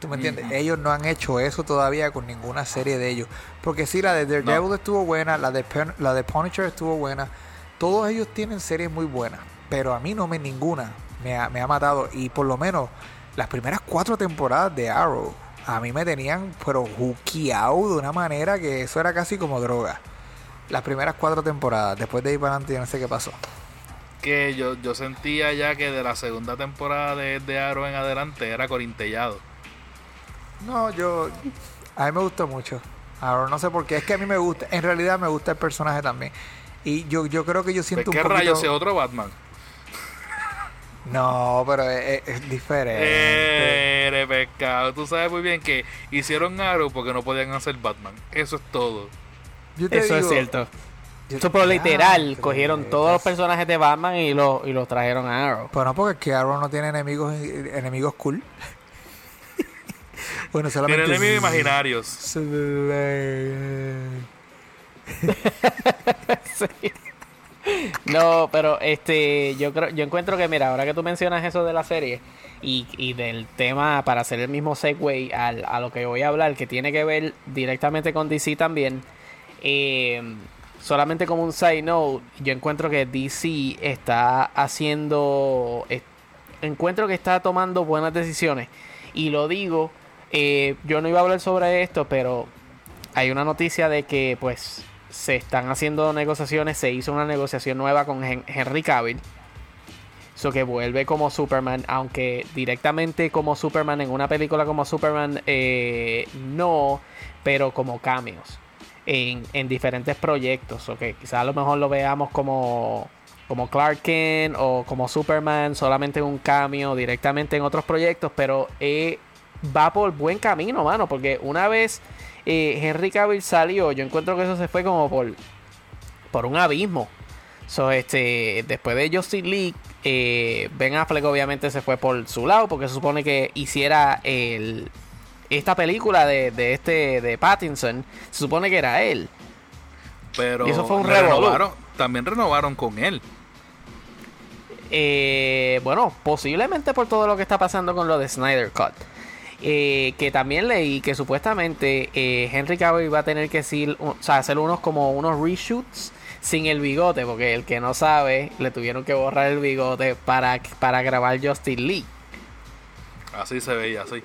¿Tú me entiendes? Ellos no han hecho eso todavía con ninguna serie de ellos. Porque sí, la de Daredevil estuvo buena, la de, Pen- la de Punisher estuvo buena. Todos ellos tienen series muy buenas. Pero a mí no me ninguna me ha, me ha matado. Y por lo menos las primeras cuatro temporadas de Arrow a mí me tenían pero juqueado de una manera que eso era casi como droga. Las primeras cuatro temporadas. Después de ahí para adelante yo no sé qué pasó. Que yo, yo sentía ya que de la segunda temporada de, de Arrow en adelante era corintellado. No, yo. A mí me gustó mucho. Ahora no sé por qué. Es que a mí me gusta. En realidad me gusta el personaje también. Y yo, yo creo que yo Pues, siento ¿Qué un poquito... rayos es otro Batman? No, pero es, es- es diferente. Eres pescado. Tú sabes muy bien que hicieron Arrow porque no podían hacer Batman. Eso es todo. Yo te Eso es digo, cierto. Eso pero literal, cogieron todos los personajes de Batman y los y los trajeron a Arrow. Pero no, porque es que Arrow no tiene enemigos enemigos cool. bueno, solamente... Enemigos imaginarios. Sí. No, pero este, yo creo, yo encuentro que mira, ahora que tú mencionas eso de la serie y, y del tema para hacer el mismo segue al, a lo que voy a hablar, que tiene que ver directamente con DC también, eh, solamente como un side note, yo encuentro que DC está haciendo, encuentro que está tomando buenas decisiones y lo digo, eh, yo no iba a hablar sobre esto, pero hay una noticia de que pues se están haciendo negociaciones, se hizo una negociación nueva con Hen- Henry Cavill. Eso que vuelve como Superman, aunque directamente como Superman en una película como Superman eh, no, pero como cameos en, en diferentes proyectos. O que quizás a lo mejor lo veamos como, como Clark Kent o como Superman solamente en un cameo directamente en otros proyectos, pero eh, va por buen camino, mano, porque una vez eh, Henry Cavill salió, yo encuentro que eso se fue como por, por un abismo. So, este, después de Justin League, eh, Ben Affleck obviamente se fue por su lado porque se supone que hiciera el, esta película de, de este de Pattinson, se supone que era él. Pero Y eso fue un renovaron, también renovaron con él. Eh, bueno, posiblemente por todo lo que está pasando con lo de Snyder Cut. Eh, que también leí que supuestamente eh, Henry Cavill va a tener que decir, o sea, hacer unos como unos reshoots sin el bigote, porque el que no sabe, le tuvieron que borrar el bigote para, para grabar Justin Lee. Así se veía, así.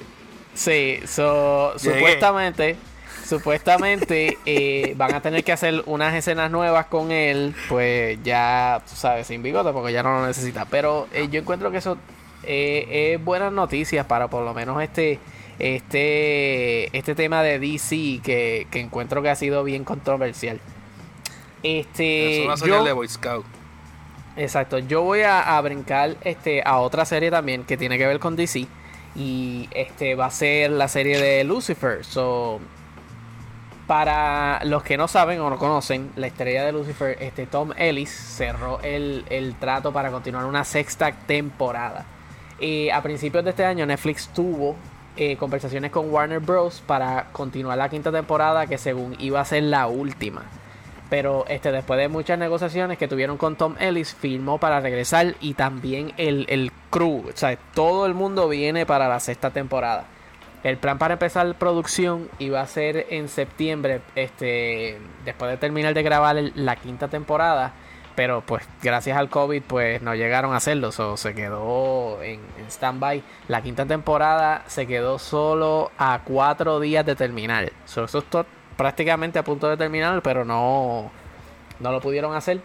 Sí, so, supuestamente, supuestamente eh, van a tener que hacer unas escenas nuevas con él, pues ya, tú sabes, sin bigote, porque ya no lo necesita. Pero eh, yo encuentro que eso eh, es buenas noticias para por lo menos este este este tema de DC que, que encuentro que ha sido bien controversial. Este, es una señal yo- de Boy Scout. Exacto, yo voy a, a brincar este, a otra serie también que tiene que ver con DC. Y este va a ser la serie de Lucifer. So, para los que no saben o no conocen, la estrella de Lucifer, este Tom Ellis cerró el, el trato para continuar una sexta temporada. Eh, a principios de este año Netflix tuvo eh, conversaciones con Warner Bros. para continuar la quinta temporada que según iba a ser la última. Pero este, después de muchas negociaciones que tuvieron con Tom Ellis, firmó para regresar y también el, el crew. O sea, todo el mundo viene para la sexta temporada. El plan para empezar producción iba a ser en septiembre, este, después de terminar de grabar la quinta temporada. Pero pues gracias al COVID pues no llegaron a hacerlo. So, se quedó en, en stand-by. La quinta temporada se quedó solo a cuatro días de terminar. So, eso es prácticamente a punto de terminar, pero no, no lo pudieron hacer.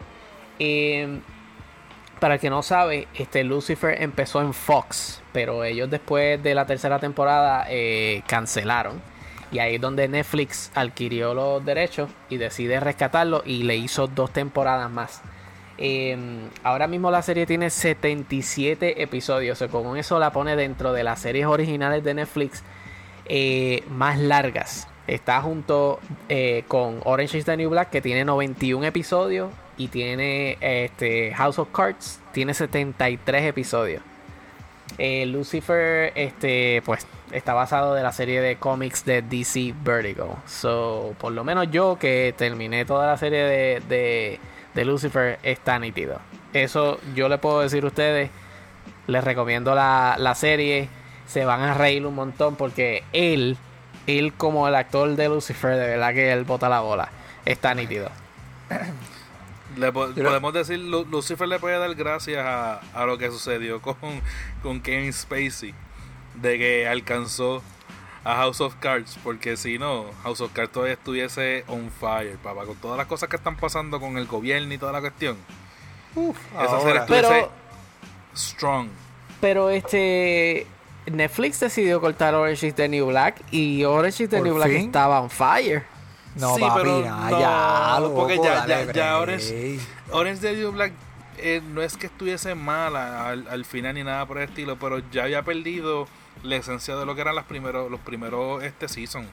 Para el que no sabe, este Lucifer empezó en Fox, pero ellos después de la tercera temporada eh, cancelaron. Y ahí es donde Netflix adquirió los derechos y decide rescatarlo y le hizo dos temporadas más. Eh, ahora mismo la serie tiene 77 episodios, o con eso la pone dentro de las series originales de Netflix eh, más largas. Está junto con Orange is the New Black, que tiene 91 episodios, y tiene este House of Cards, tiene 73 episodios. Eh, Lucifer, este, pues, está basado de la serie de cómics de DC Vertigo. So, por lo menos yo que terminé toda la serie de, de, Lucifer, está nítido. Eso yo le puedo decir a ustedes. Les recomiendo la, la serie. Se van a reír un montón porque él, él como el actor de Lucifer, de verdad que él bota la bola. Está nítido. Le podemos decir, Lucifer le puede dar gracias a, lo que sucedió con, con Kevin Spacey, de que alcanzó a House of Cards, porque si no, House of Cards todavía estuviese on fire, papá, con todas las cosas que están pasando con el gobierno y toda la cuestión. Uf, esa serie estuviese strong. Pero este Netflix decidió cortar Orange is the New Black y Orange is the New Black estaba on fire. No, sí, pero ya, porque ya, ya, ya Orange, Orange the Black eh, no es que estuviese mala al, final ni nada por el estilo, pero ya había perdido la esencia de lo que eran las primeros, los primeros este season.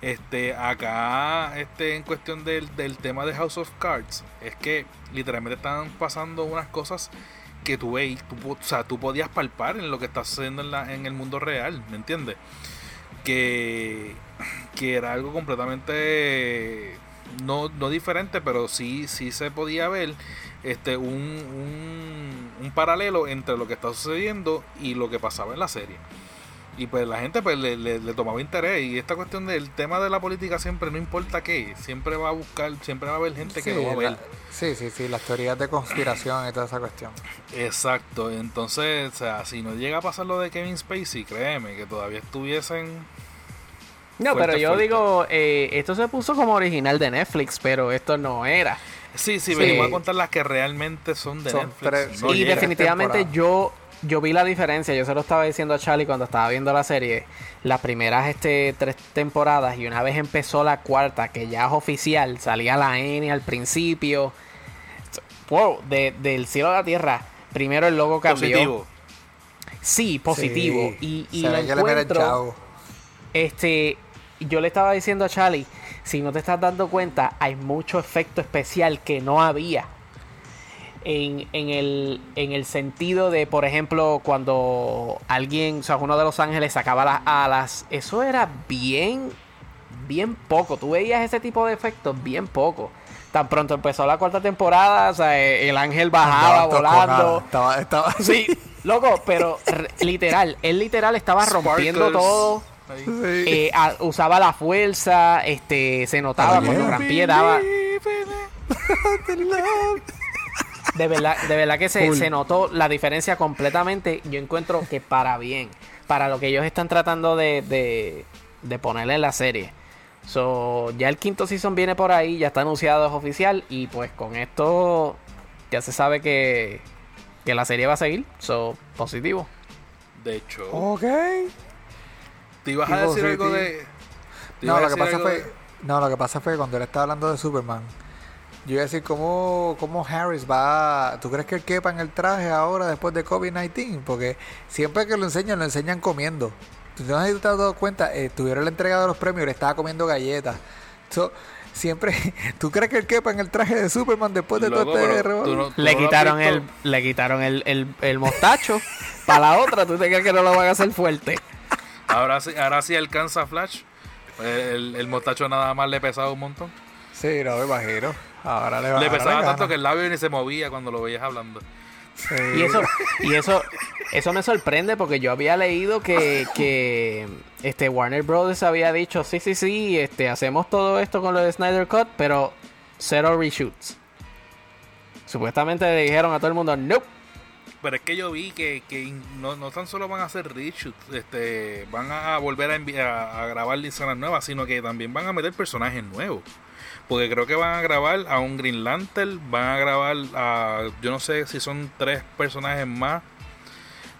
Este, acá, este, en cuestión del, del tema de House of Cards, es que literalmente están pasando unas cosas que tú veis, tú, o sea, tú podías palpar en lo que está sucediendo en, la, en el mundo real, ¿me entiendes? Que que era algo completamente no, no diferente, pero sí, sí se podía ver este un, un, paralelo entre lo que está sucediendo y lo que pasaba en la serie. Y pues la gente pues le, le, tomaba interés. Y esta cuestión del tema de la política siempre, no importa qué, siempre va a buscar, siempre va a haber gente que lo va a ver. sí, sí, sí, las teorías de conspiración y toda esa cuestión. Exacto, entonces, o sea, si no llega a pasar lo de Kevin Spacey, créeme que todavía estuviesen no, pero yo digo, eh, esto se puso como original de Netflix, pero esto no era. Sí, sí, venimos a contar las que realmente son de Netflix. y definitivamente yo yo vi la diferencia, yo se lo estaba diciendo a Charlie cuando estaba viendo la serie, las primeras este, tres temporadas y una vez empezó la cuarta, que ya es oficial, salía la N al principio, wow, del cielo a la tierra, primero el logo cambió. Positivo. Sí, positivo. Y, y lo encuentro, este, yo le estaba diciendo a Charlie, si no te estás dando cuenta, hay mucho efecto especial que no había. En, el, en el sentido de, por ejemplo, cuando alguien, o sea, uno de los ángeles sacaba las alas, eso era bien, bien poco. Tú veías ese tipo de efectos bien poco. Tan pronto empezó la cuarta temporada, o sea, el ángel bajaba volando. Estaba, estaba... Sí, loco, pero literal, él literal estaba rompiendo todo eh, usaba la fuerza, este, se notaba cuando Rampié daba. De verdad, de verdad que se, se, notó la diferencia completamente. Yo encuentro que para bien, para lo que ellos están tratando de, de, de ponerle en la serie. So, ya el quinto season viene por ahí, ya está anunciado, es oficial. Y pues con esto ya se sabe que, que la serie va a seguir. So, positivo. De hecho. Ok. ¿Te ibas a decir algo de.? No lo, que pasa fue, no, lo que pasa fue que cuando él estaba hablando de Superman, yo iba a decir, ¿cómo, cómo Harris va ¿Tú crees que él quepa en el traje ahora después de COVID-19? Porque siempre que lo enseñan, lo enseñan comiendo. ¿Tú no has dado cuenta? Eh, tuvieron la entrega de los premios y le estaba comiendo galletas. siempre, ¿tú crees que él quepa en el traje de Superman después de todo este le, quitaron el, le quitaron el, el, el mostacho para la otra. ¿Tú te crees que no lo van a hacer fuerte? Ahora sí, ahora sí alcanza Flash. El, el mostacho nada más le pesaba un montón. Sí, no me imagino. Ahora le, le pesaba tanto que el labio ni se movía cuando lo veías hablando. Y eso, y eso, eso me sorprende porque yo había leído que, que este Warner Brothers había dicho, sí, sí, sí, este, hacemos todo esto con lo de Snyder Cut, pero cero reshoots. Supuestamente le dijeron a todo el mundo, nope, pero es que yo vi que, que no, no tan solo van a hacer reshoots, este, van a volver a, envi- a, a grabar escenas nuevas, sino que también van a meter personajes nuevos. Porque creo que van a grabar a un Green Lantern, van a grabar a, yo no sé si son tres personajes más.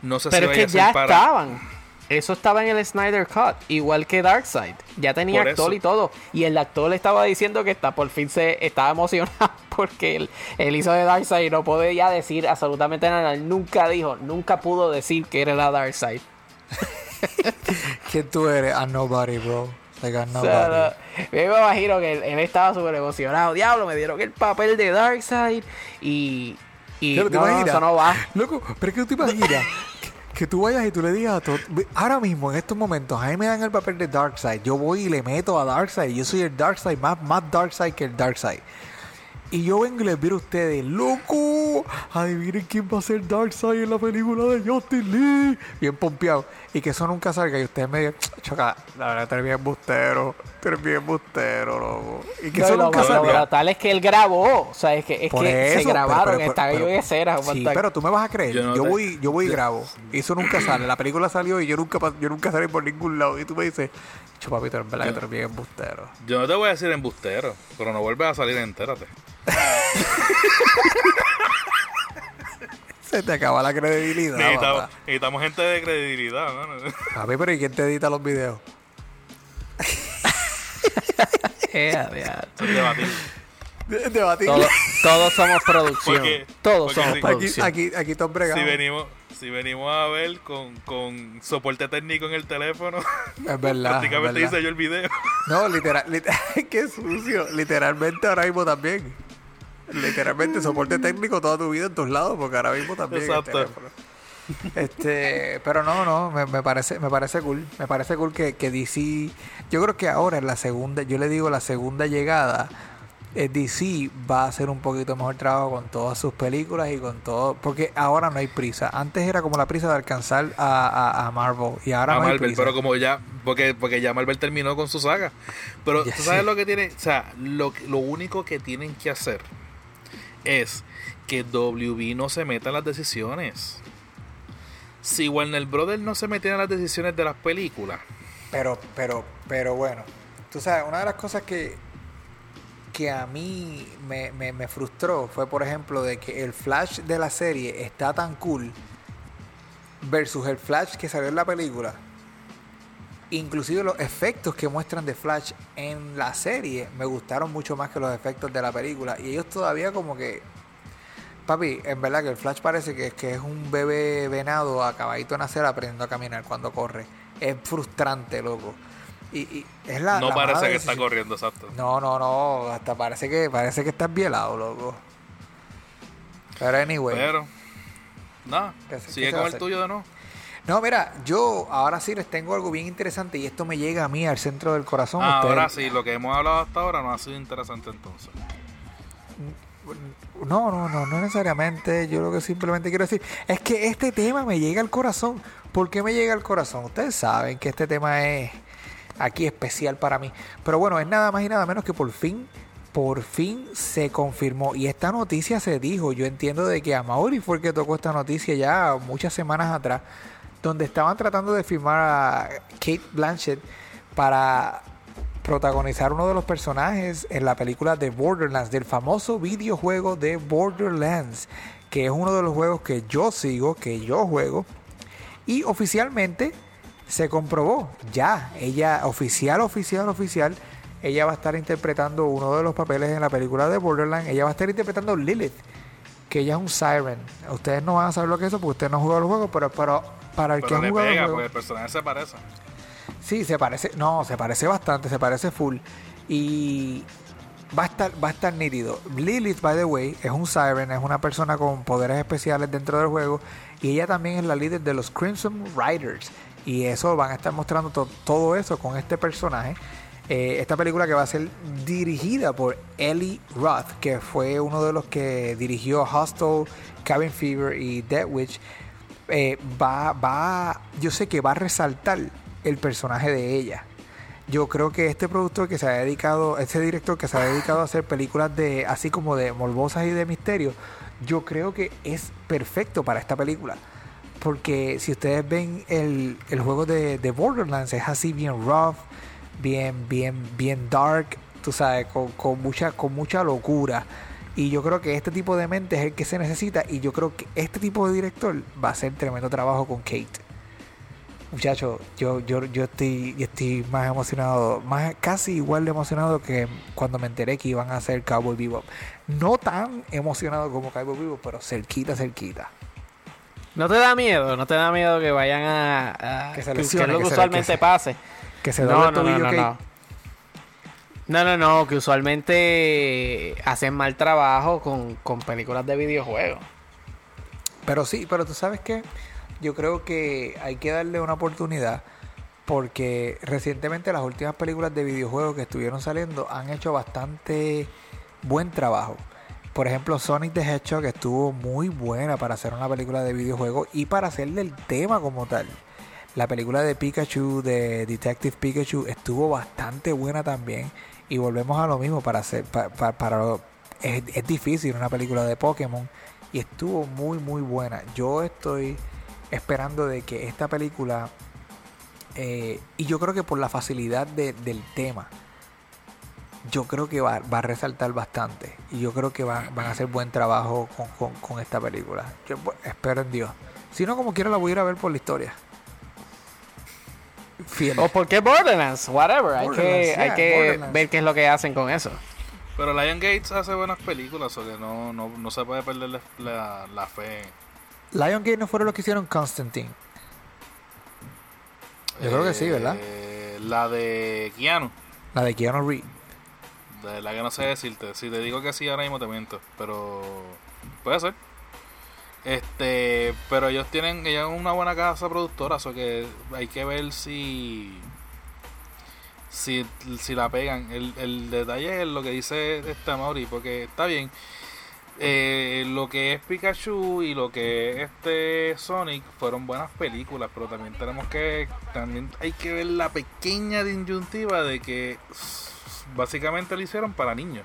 No sé Pero si es vaya que a ya para... estaban. Eso estaba en el Snyder Cut, igual que Darkseid. Ya tenía Por actor eso. y todo. Y el actor le estaba diciendo que está, por fin se estaba emocionado porque él, él hizo de Darkseid y no podía decir absolutamente nada. Él nunca dijo, nunca pudo decir que era la Darkseid. ¿Quién tú eres? A nobody, bro. Like a O nobody. sea, no, yo me imagino que él, él estaba súper emocionado. Diablo, me dieron el papel de Darkseid y... Y Claro, ¿te no, eso no va. Loco, pero es que tú te imaginas que, que tú vayas y tú le digas a todo. Ahora mismo, en estos momentos, a mí me dan el papel de Darkseid. Yo voy y le meto a Darkseid. Yo soy el Darkseid, más, más Darkseid que el Darkseid. Y yo vengo y les digo a ustedes, loco, adivinen quién va a ser Darkseid en la película de Justin Lee. Bien pompeado. Y que eso nunca salga. Y ustedes me digan, choca, la verdad, tú eres bien bustero. Tú eres bien bustero, loco. Y que No, eso lo, nunca lo salga. brutal es que él grabó. O sea, es que, es Por que se eso, grabaron, está pero- yo en escena. Sí, pero tú me vas a creer. Yo Yo, no te- voy, yo voy y grabo. Y eso nunca sale. La película salió y yo nunca, yo nunca salí por ningún lado. Y tú me dices, chupapito, en verdad que tú eres bien embustero. Yo no te voy a decir embustero, pero no vuelves a salir, entérate. Se te acaba la credibilidad. Necesitamos, papá. necesitamos gente de credibilidad, mano. Papi, pero ¿y quién te edita los videos? Eh. De- Debatir. Todo- todos somos producción. Porque- todos porque somos. Aquí, producción. aquí, aquí Tom Bregado. Si venimos, si venimos a ver con, con soporte técnico en el teléfono, Es verdad. prácticamente es verdad. hice yo el video. No, literal, literal qué sucio. Literalmente ahora mismo también. Literalmente soporte técnico toda tu vida en tus lados, porque ahora mismo también. el Exacto. teléfono. Este, pero no, no, me, me parece, me parece cool. Me parece cool que, que DC. Yo creo que ahora en la segunda, yo le digo la segunda llegada, eh, DC va a hacer un poquito mejor trabajo con todas sus películas y con todo. Porque ahora no hay prisa. Antes era como la prisa de alcanzar a, a- a Marvel. Y ahora a no hay Marvel, prisa. pero como ya, porque, porque ya Marvel terminó con su saga. Pero Ya tú sabes lo que tiene, o sea, lo, lo único que tienen que hacer es que WB no se meta en las decisiones. Si Warner Brothers no se metiera en las decisiones de las películas, Pero, pero, pero bueno, tú sabes, una de las cosas que, que a mí me, me, me frustró fue, por ejemplo, de que el Flash de la serie está tan cool versus el Flash que salió en la película. Inclusive los efectos que muestran de Flash en la serie me gustaron mucho más que los efectos de la película. Y ellos todavía como que... Papi, en verdad que el Flash parece que, que es un bebé venado acabadito de nacer aprendiendo a caminar cuando corre. Es frustrante, loco. Y, y es la... no la parece que está corriendo, exacto. No, no, no. Hasta parece que parece que estás bielado, loco. Pero anyway. Pero, nada, ¿Qué se- qué sigue con el tuyo de no. No, mira, yo ahora sí les tengo algo bien interesante y esto me llega a mí al centro del corazón. Ah, ahora sí, lo que hemos hablado hasta ahora no ha sido interesante entonces. No, no, no, no necesariamente. Yo lo que simplemente quiero decir es que este tema me llega al corazón. ¿Por qué me llega al corazón? Ustedes saben que este tema es aquí especial para mí. Pero bueno, es nada más y nada menos que por fin, por fin se confirmó. Y esta noticia se dijo. Yo entiendo de que a Mauri fue el que tocó esta noticia ya muchas semanas atrás, donde estaban tratando de firmar a Kate Blanchett para protagonizar uno de los personajes en la película de Borderlands, del famoso videojuego de Borderlands, que es uno de los juegos que yo sigo, que yo juego. Y oficialmente se comprobó, ya, ella, oficial, oficial, oficial, ella va a estar interpretando uno de los papeles en la película de Borderlands, ella va a estar interpretando Lilith, que ella es un Siren. Ustedes no van a saber lo que es eso porque ustedes no jugado el juego, pero para el Pero que ha jugado el pega, juego... el personaje se parece. Sí, se parece, no, se parece bastante, se parece full. Y va a estar, va a estar nítido. Lilith, by the way, es un Siren, es una persona con poderes especiales dentro del juego. Y ella también es la líder de los Crimson Riders. Y eso van a estar mostrando to- todo eso con este personaje. Eh, esta película que va a ser dirigida por Ellie Roth, que fue uno de los que dirigió Hostel, Cabin Fever y Dead Witch eh, va, va, yo sé que va a resaltar el personaje de ella. Yo creo que este productor que se ha dedicado, este director que se ha dedicado a hacer películas de, así como de morbosas y de misterio, yo creo que es perfecto para esta película. Porque si ustedes ven el, el juego de, de, Borderlands, es así bien rough, bien, bien, bien dark, tú sabes, con, con, mucha, con mucha locura. Y yo creo que este tipo de mente es el que se necesita. Y yo creo que este tipo de director va a hacer tremendo trabajo con Kate. Muchachos, yo, yo, yo estoy, yo estoy más emocionado, más casi igual de emocionado que cuando me enteré que iban a hacer Cowboy Bebop. No tan emocionado como Cowboy Bebop, pero cerquita, cerquita. ¿No te da miedo? ¿No te da miedo que vayan a... a Que se lesione, que que usualmente se- pase. Que se No, doble no, el no, tobillo no, Kate. no. No, no, no, que usualmente hacen mal trabajo con, con películas de videojuegos. Pero sí, pero tú sabes que yo creo que hay que darle una oportunidad porque recientemente las últimas películas de videojuegos que estuvieron saliendo han hecho bastante buen trabajo. Por ejemplo, Sonic the Hedgehog estuvo muy buena para hacer una película de videojuegos y para hacerle el tema como tal. La película de Pikachu, de Detective Pikachu, estuvo bastante buena también. Y volvemos a lo mismo para hacer, pa- pa- para, es, es difícil una película de Pokémon y estuvo muy muy buena. Yo estoy esperando de que esta película eh, y yo creo que por la facilidad de- del tema, yo creo que va, va a resaltar bastante y yo creo que van, a hacer buen trabajo con, con- con esta película. Yo pues, espero en Dios. Si no, como quiera la voy a ir a ver por la historia. Fiel. O porque Borderlands, whatever. Hay que, Borderlands, hay que ver qué es lo que hacen con eso. Pero Lion Gates hace buenas películas, o que no, no, no se puede perder la, la, la fe. Lion no fueron los que hicieron Constantine. Yo creo que sí, ¿verdad? Eh, La de Keanu, La de Keanu Reeves. de la que no sé decirte. Si te digo que sí, ahora mismo te miento. Pero puede ser. Este, pero ellos tienen, ellos una buena casa productora, o que hay que ver si si, si la pegan. El, el detalle es lo que dice este Mauri, porque está bien. Eh, lo que es Pikachu y lo que es este Sonic fueron buenas películas, pero también tenemos que también hay que ver la pequeña disyuntiva de que básicamente lo hicieron para niños.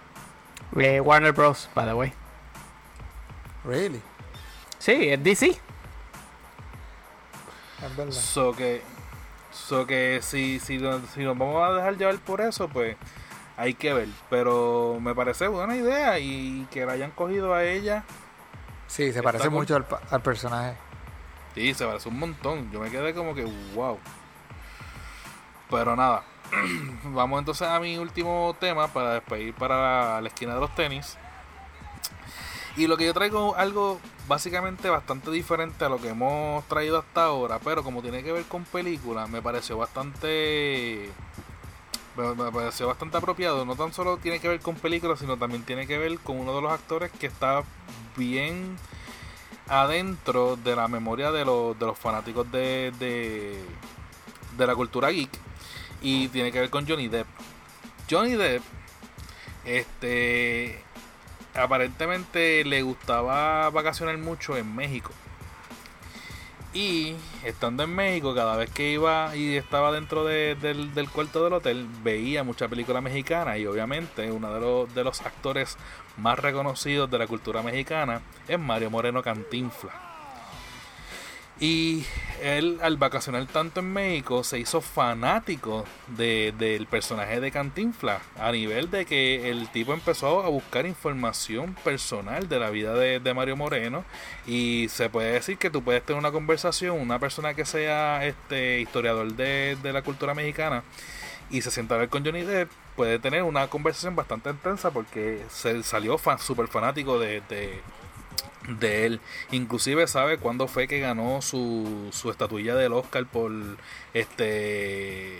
Eh, Warner Bros, by the way. Really. Sí, es DC. Es verdad. So que, so que si, si, nos- si nos vamos a dejar llevar por eso, pues hay que ver. Pero me parece buena idea y que la hayan cogido a ella. Sí, se parece mucho al, al personaje. Sí, se parece un montón. Yo me quedé como que wow. Pero nada. Vamos entonces a mi último tema para despedir para la, la esquina de los tenis. Y lo que yo traigo algo básicamente bastante diferente a lo que hemos traído hasta ahora, pero como tiene que ver con películas, me pareció bastante me, pareció bastante apropiado. No tan solo tiene que ver con películas, sino también tiene que ver con uno de los actores que está bien adentro de la memoria de los, de los fanáticos de, de, de la cultura geek y tiene que ver con Johnny Depp. Johnny Depp, este, aparentemente le gustaba vacacionar mucho en México. Y estando en México, cada vez que iba y estaba dentro de- del, del cuarto del hotel, veía mucha película mexicana y obviamente uno de los, de los actores más reconocidos de la cultura mexicana es Mario Moreno Cantinfla. Y él al vacacionar tanto en México se hizo fanático de- del personaje de Cantinfla a nivel de que el tipo empezó a buscar información personal de la vida de, Mario Moreno. Y se puede decir que tú puedes tener una conversación, una persona que sea este historiador de, de la cultura mexicana y se sienta a ver con Johnny Depp puede tener una conversación bastante intensa porque se salió súper fanático de, de él. Inclusive sabe cuándo fue que ganó su, su estatuilla del Oscar por este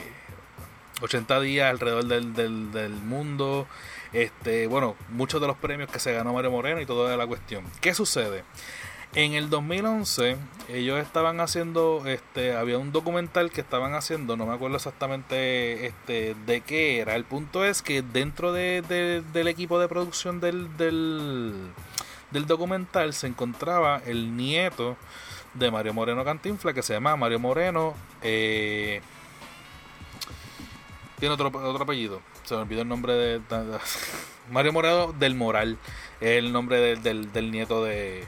80 días alrededor del, del, mundo. Este, bueno, muchos de los premios que se ganó Mario Moreno y toda la cuestión. ¿Qué sucede? En el 2011 ellos estaban haciendo, este, había un documental que estaban haciendo, no me acuerdo exactamente este, de qué era. El punto es que dentro de, de- del equipo de producción del, del, del documental se encontraba el nieto de Mario Moreno Cantinfla que se llama Mario Moreno. eh, tiene otro, otro apellido, se me olvidó el nombre de, Mario Moreno del Moral. Es el nombre del, del, nieto de...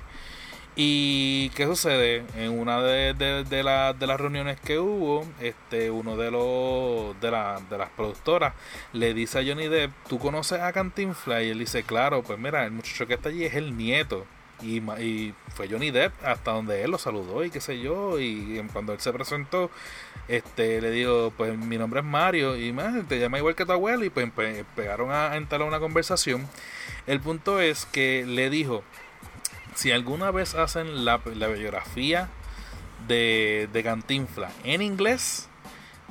¿Y qué sucede? En una de, de, de, de las reuniones que hubo, este, uno de los de, la, de las productoras le dice a Johnny Depp, ¿tú conoces a Cantinflas? Y él dice, claro, pues mira, el muchacho que está allí es el nieto. Y, y, fue Johnny Depp hasta donde él lo saludó y qué sé yo y cuando él se presentó este le digo pues mi nombre es Mario y man, te llama igual que tu abuelo y pues pegaron a entrar a una conversación el punto es que le dijo si alguna vez hacen la, la biografía de, de Cantinfla en inglés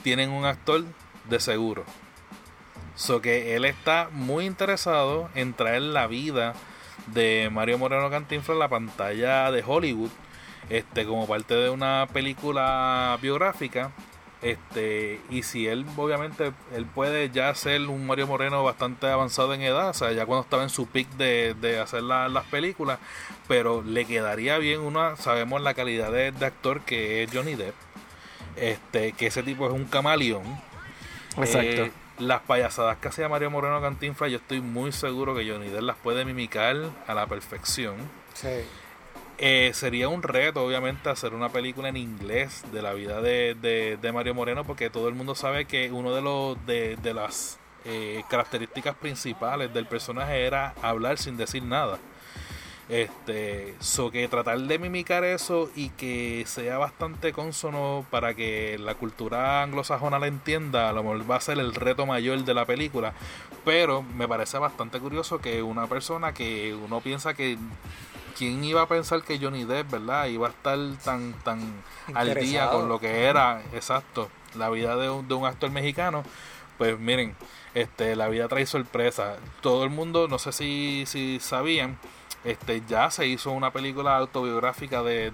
tienen un actor de seguro so que él está muy interesado en traer la vida de Mario Moreno Cantinflas en la pantalla de Hollywood, este, como parte de una película biográfica. Este, y si él, obviamente, él puede ya ser un Mario Moreno bastante avanzado en edad, o sea, ya cuando estaba en su pick de, de hacer las películas, pero le quedaría bien una, sabemos la calidad de, actor que es Johnny Depp, este, que ese tipo es un camaleón. Exacto. Eh, las payasadas que hacía Mario Moreno Cantinflas, yo estoy muy seguro que Johnny Depp las puede mimicar a la perfección. Sí. Eh, sería un reto, obviamente, hacer una película en inglés de la vida de, de, Mario Moreno, porque todo el mundo sabe que uno de los de, de las eh, características principales del personaje era hablar sin decir nada. Este, so que tratar de mimicar eso y que sea bastante consono para que la cultura anglosajona la entienda, a lo mejor va a ser el reto mayor de la película. Pero me parece bastante curioso que una persona que uno piensa que quién iba a pensar que Johnny Depp, ¿verdad? Iba a estar tan tan al día con lo que era, exacto, la vida de un, de un actor mexicano. Pues miren, este la vida trae sorpresa. Todo el mundo, no sé si si sabían, este ya se hizo una película autobiográfica de,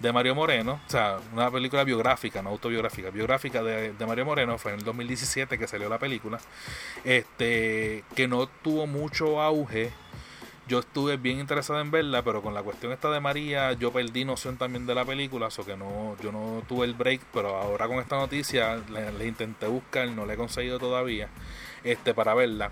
de, Mario Moreno, o sea, una película biográfica, no autobiográfica, biográfica de, de, Mario Moreno, fue en el 2017 que salió la película, este que no tuvo mucho auge. Yo estuve bien interesado en verla, pero con la cuestión esta de María, yo perdí noción también de la película, o que no, yo no tuve el break, pero ahora con esta noticia le, intenté buscar, no le he conseguido todavía, este, para verla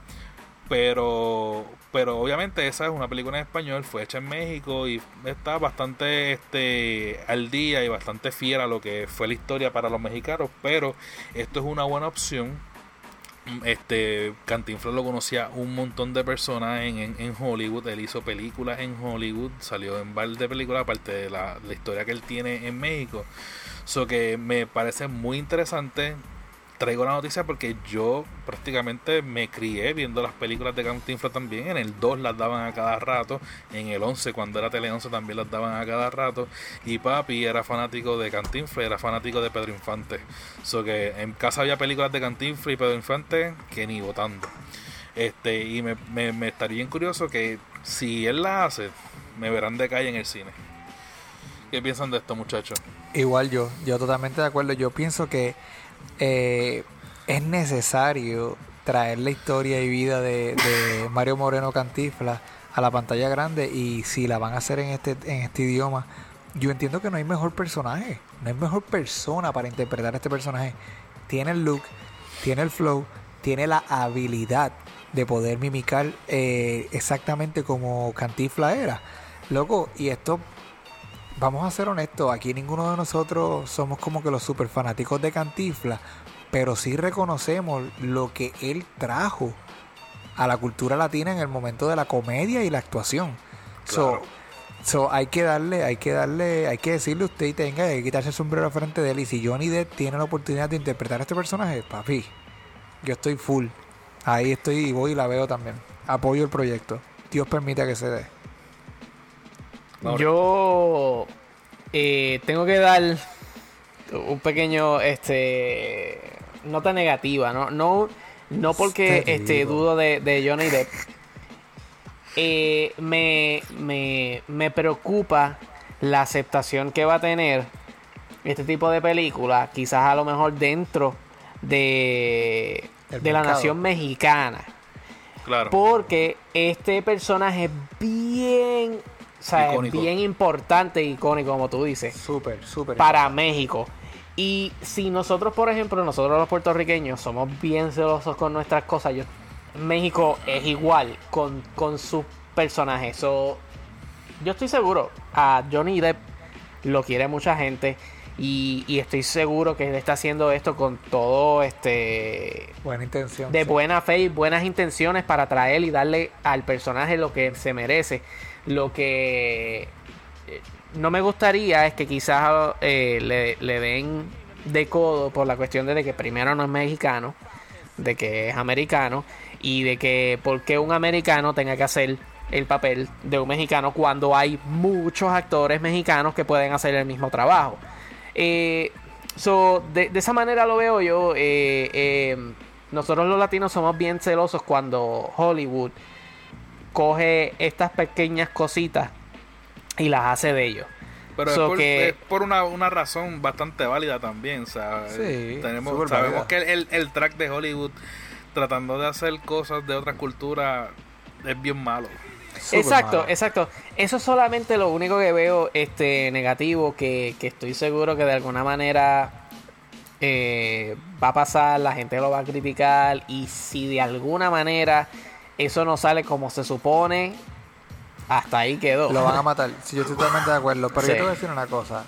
pero pero obviamente esa es una película en español fue hecha en México y está bastante este al día y bastante fiel a lo que fue la historia para los mexicanos pero esto es una buena opción. Este Cantinflas lo conocía un montón de personas en, en, Hollywood él hizo películas en Hollywood salió en par de películas aparte de la, la historia que él tiene en México. So que me parece muy interesante traigo la noticia porque yo prácticamente me crié viendo las películas de Cantinflas también. En el 2 las daban a cada rato. En el 11, cuando era Tele 11, también las daban a cada rato. Y papi era fanático de Cantinflas, era fanático de Pedro Infante. So que en casa había películas de Cantinflas y Pedro Infante que ni votando. Este, y me, me, me estaría bien curioso que si él las hace, me verán de calle en el cine. ¿Qué piensan de esto, muchachos? Igual yo, yo totalmente de acuerdo. Yo pienso que eh, es necesario traer la historia y vida de, Mario Moreno Cantifla a la pantalla grande y si la van a hacer en este, en este idioma, yo entiendo que no hay mejor personaje, no hay mejor persona para interpretar a este personaje. Tiene el look, tiene el flow, tiene la habilidad de poder mimicar eh, exactamente como Cantifla era. Loco, y esto vamos a ser honestos, aquí ninguno de nosotros somos como que los super fanáticos de Cantifla, pero sí reconocemos lo que él trajo a la cultura latina en el momento de la comedia y la actuación. So, hay que darle, hay que darle, hay que decirle usted y tenga que quitarse el sombrero frente de él. Y si Johnny Depp tiene la oportunidad de interpretar a este personaje, papi, yo estoy full. Ahí estoy y voy y la veo también. Apoyo el proyecto. Dios permita que se dé. Yo eh, tengo que dar un pequeño este nota negativa, no, no, no porque este, dudo de, Johnny Depp. Eh, me, me, preocupa la aceptación que va a tener este tipo de película, quizás a lo mejor dentro de, de la nación mexicana. Claro. Porque este personaje es bien o sea, es bien importante y icónico, como tú dices. Súper, súper. Para México. Y si nosotros, por ejemplo, nosotros los puertorriqueños somos bien celosos con nuestras cosas, yo México es igual con, con sus personajes. So, yo estoy seguro, a Johnny Depp lo quiere mucha gente. Y, y estoy seguro que él está haciendo esto con todo este Buena intención. de sí. buena fe y buenas intenciones para traer y darle al personaje lo que se merece. Lo que eh, no me gustaría es que quizás eh, le, le den de codo por la cuestión de que primero no es mexicano, de que es americano y de que por qué un americano tenga que hacer el papel de un mexicano cuando hay muchos actores mexicanos que pueden hacer el mismo trabajo. Eh, so, de, de esa manera lo veo yo. nosotros los latinos somos bien celosos cuando Hollywood coge estas pequeñas cositas y las hace de ellos. Pero So es por, que- es por una, una razón bastante válida también. O sea, Sí, tenemos, sabemos válida. que el, el track de Hollywood tratando de hacer cosas de otra cultura es bien malo. Exacto, malo. exacto. Eso es solamente lo único que veo este negativo que, que estoy seguro que de alguna manera eh, va a pasar, la gente lo va a criticar y si de alguna manera eso no sale como se supone, hasta ahí quedó. Lo van a matar. Sí, yo estoy totalmente de acuerdo. Pero Sí. yo te voy a decir una cosa.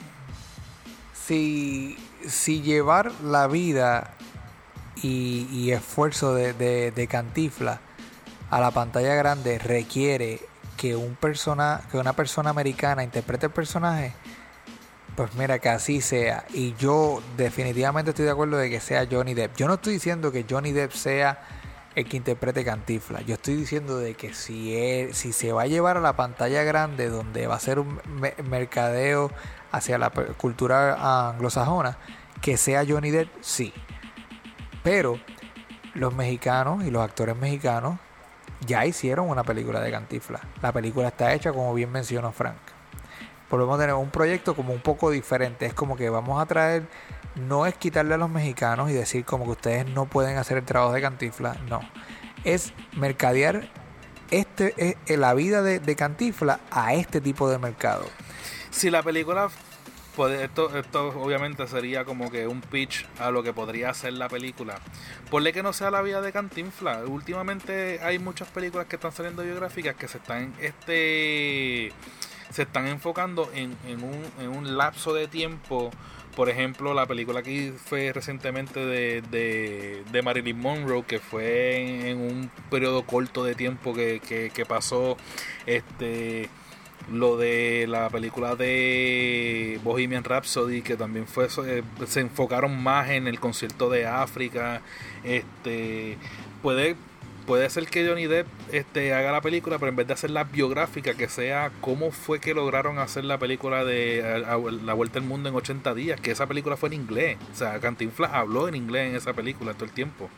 Si, si llevar la vida y, y esfuerzo de, de, de Cantifla a la pantalla grande requiere que un persona, que una persona americana interprete el personaje, pues mira que así sea. Y yo definitivamente estoy de acuerdo de que sea Johnny Depp. Yo no estoy diciendo que Johnny Depp sea el que interprete Cantifla. Yo estoy diciendo de que si, si se va a llevar a la pantalla grande donde va a ser un me- mercadeo hacia la cultura anglosajona, que sea Johnny Depp, sí. Pero los mexicanos y los actores mexicanos ya hicieron una película de Cantifla. La película está hecha como bien mencionó Frank. Volvemos a tener un proyecto como un poco diferente. Es como que vamos a traer, no es quitarle a los mexicanos y decir como que ustedes no pueden hacer el trabajo de Cantifla. No. Es mercadear este, eh, eh, la vida de, de Cantifla a este tipo de mercado. Si la película, puede- esto, esto obviamente sería como que un pitch a lo que podría ser la película. Ponle que no sea la vida de Cantinfla. Últimamente hay muchas películas que están saliendo biográficas que se están este se están enfocando en, en un, en un lapso de tiempo. Por ejemplo, la película que fue recientemente de, de, de Marilyn Monroe, que fue en, un periodo corto de tiempo que, que, que pasó. Este lo de la película de Bohemian Rhapsody que también fue se enfocaron más en el concierto de África este puede puede ser que Johnny Depp este haga la película pero en vez de hacer la biográfica que sea cómo fue que lograron hacer la película de a- a- La Vuelta al Mundo en 80 días que esa película fue en inglés. O sea Cantinflas habló en inglés en esa película todo el tiempo.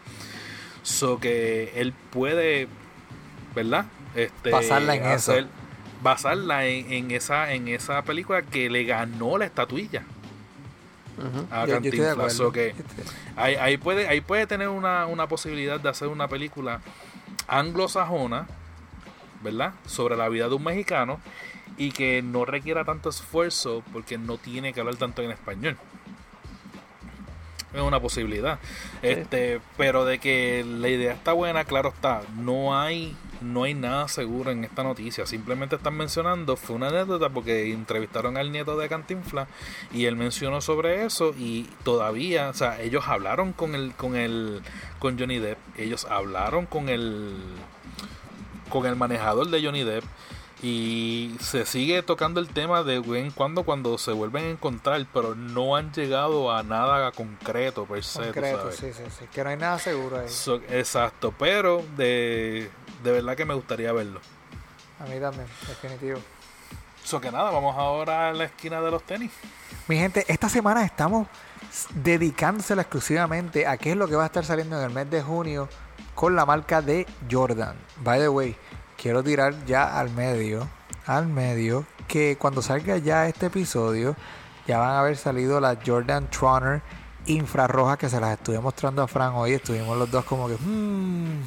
So que él puede verdad este Basarla en eso. basarla en, en esa en esa película que le ganó la estatuilla Ujú. a Yo- yo acuerdo. so que ahí, ahí puede ahí puede tener una, una posibilidad de hacer una película anglosajona verdad sobre la vida de un mexicano y que no requiera tanto esfuerzo porque no tiene que hablar tanto en español. Es una posibilidad. Este pero de que la idea está buena claro está. No hay no hay nada seguro en esta noticia simplemente están mencionando fue una anécdota porque entrevistaron al nieto de Cantinflas y él mencionó sobre eso y todavía o sea ellos hablaron con el con el con Johnny Depp ellos hablaron con el con el manejador de Johnny Depp y se sigue tocando el tema de vez en cuando cuando se vuelven a encontrar, pero no han llegado a nada concreto per se, Concreto, sí, sí, sí. Que no hay nada seguro ahí. So- exacto, pero de, de verdad que me gustaría verlo. A mí también, definitivo. So que nada, vamos ahora a la esquina de los tenis. Mi gente, esta semana estamos dedicándosela exclusivamente a qué es lo que va a estar saliendo en el mes de junio con la marca de Jordan. By the way, quiero tirar ya al medio, al medio, que cuando salga ya este episodio, ya van a haber salido las Jordan Troner infrarrojas que se las estuve mostrando a Fran hoy. Estuvimos los dos como que... mm,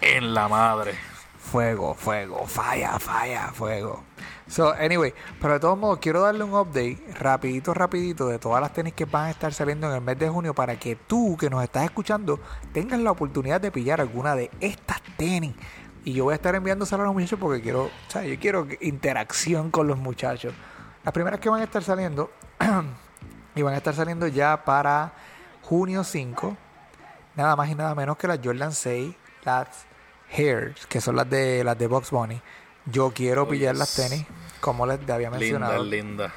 En la madre. Fuego, fuego, falla, falla, fuego. So, anyway, pero de todos modos quiero darle un update rapidito, rapidito de todas las tenis que van a estar saliendo en el mes de junio para que tú que nos estás escuchando tengas la oportunidad de pillar alguna de estas tenis. Y yo voy a estar enviándosela a los muchachos porque quiero, o sea, yo quiero interacción con los muchachos. Las primeras que van a estar saliendo y van a estar saliendo ya para junio 5, nada más y nada menos que las Jordan 6, las Hairs, que son las de las de Box Bunny. Yo quiero Oh, pillar yes. las tenis, como les había Linda, mencionado. linda.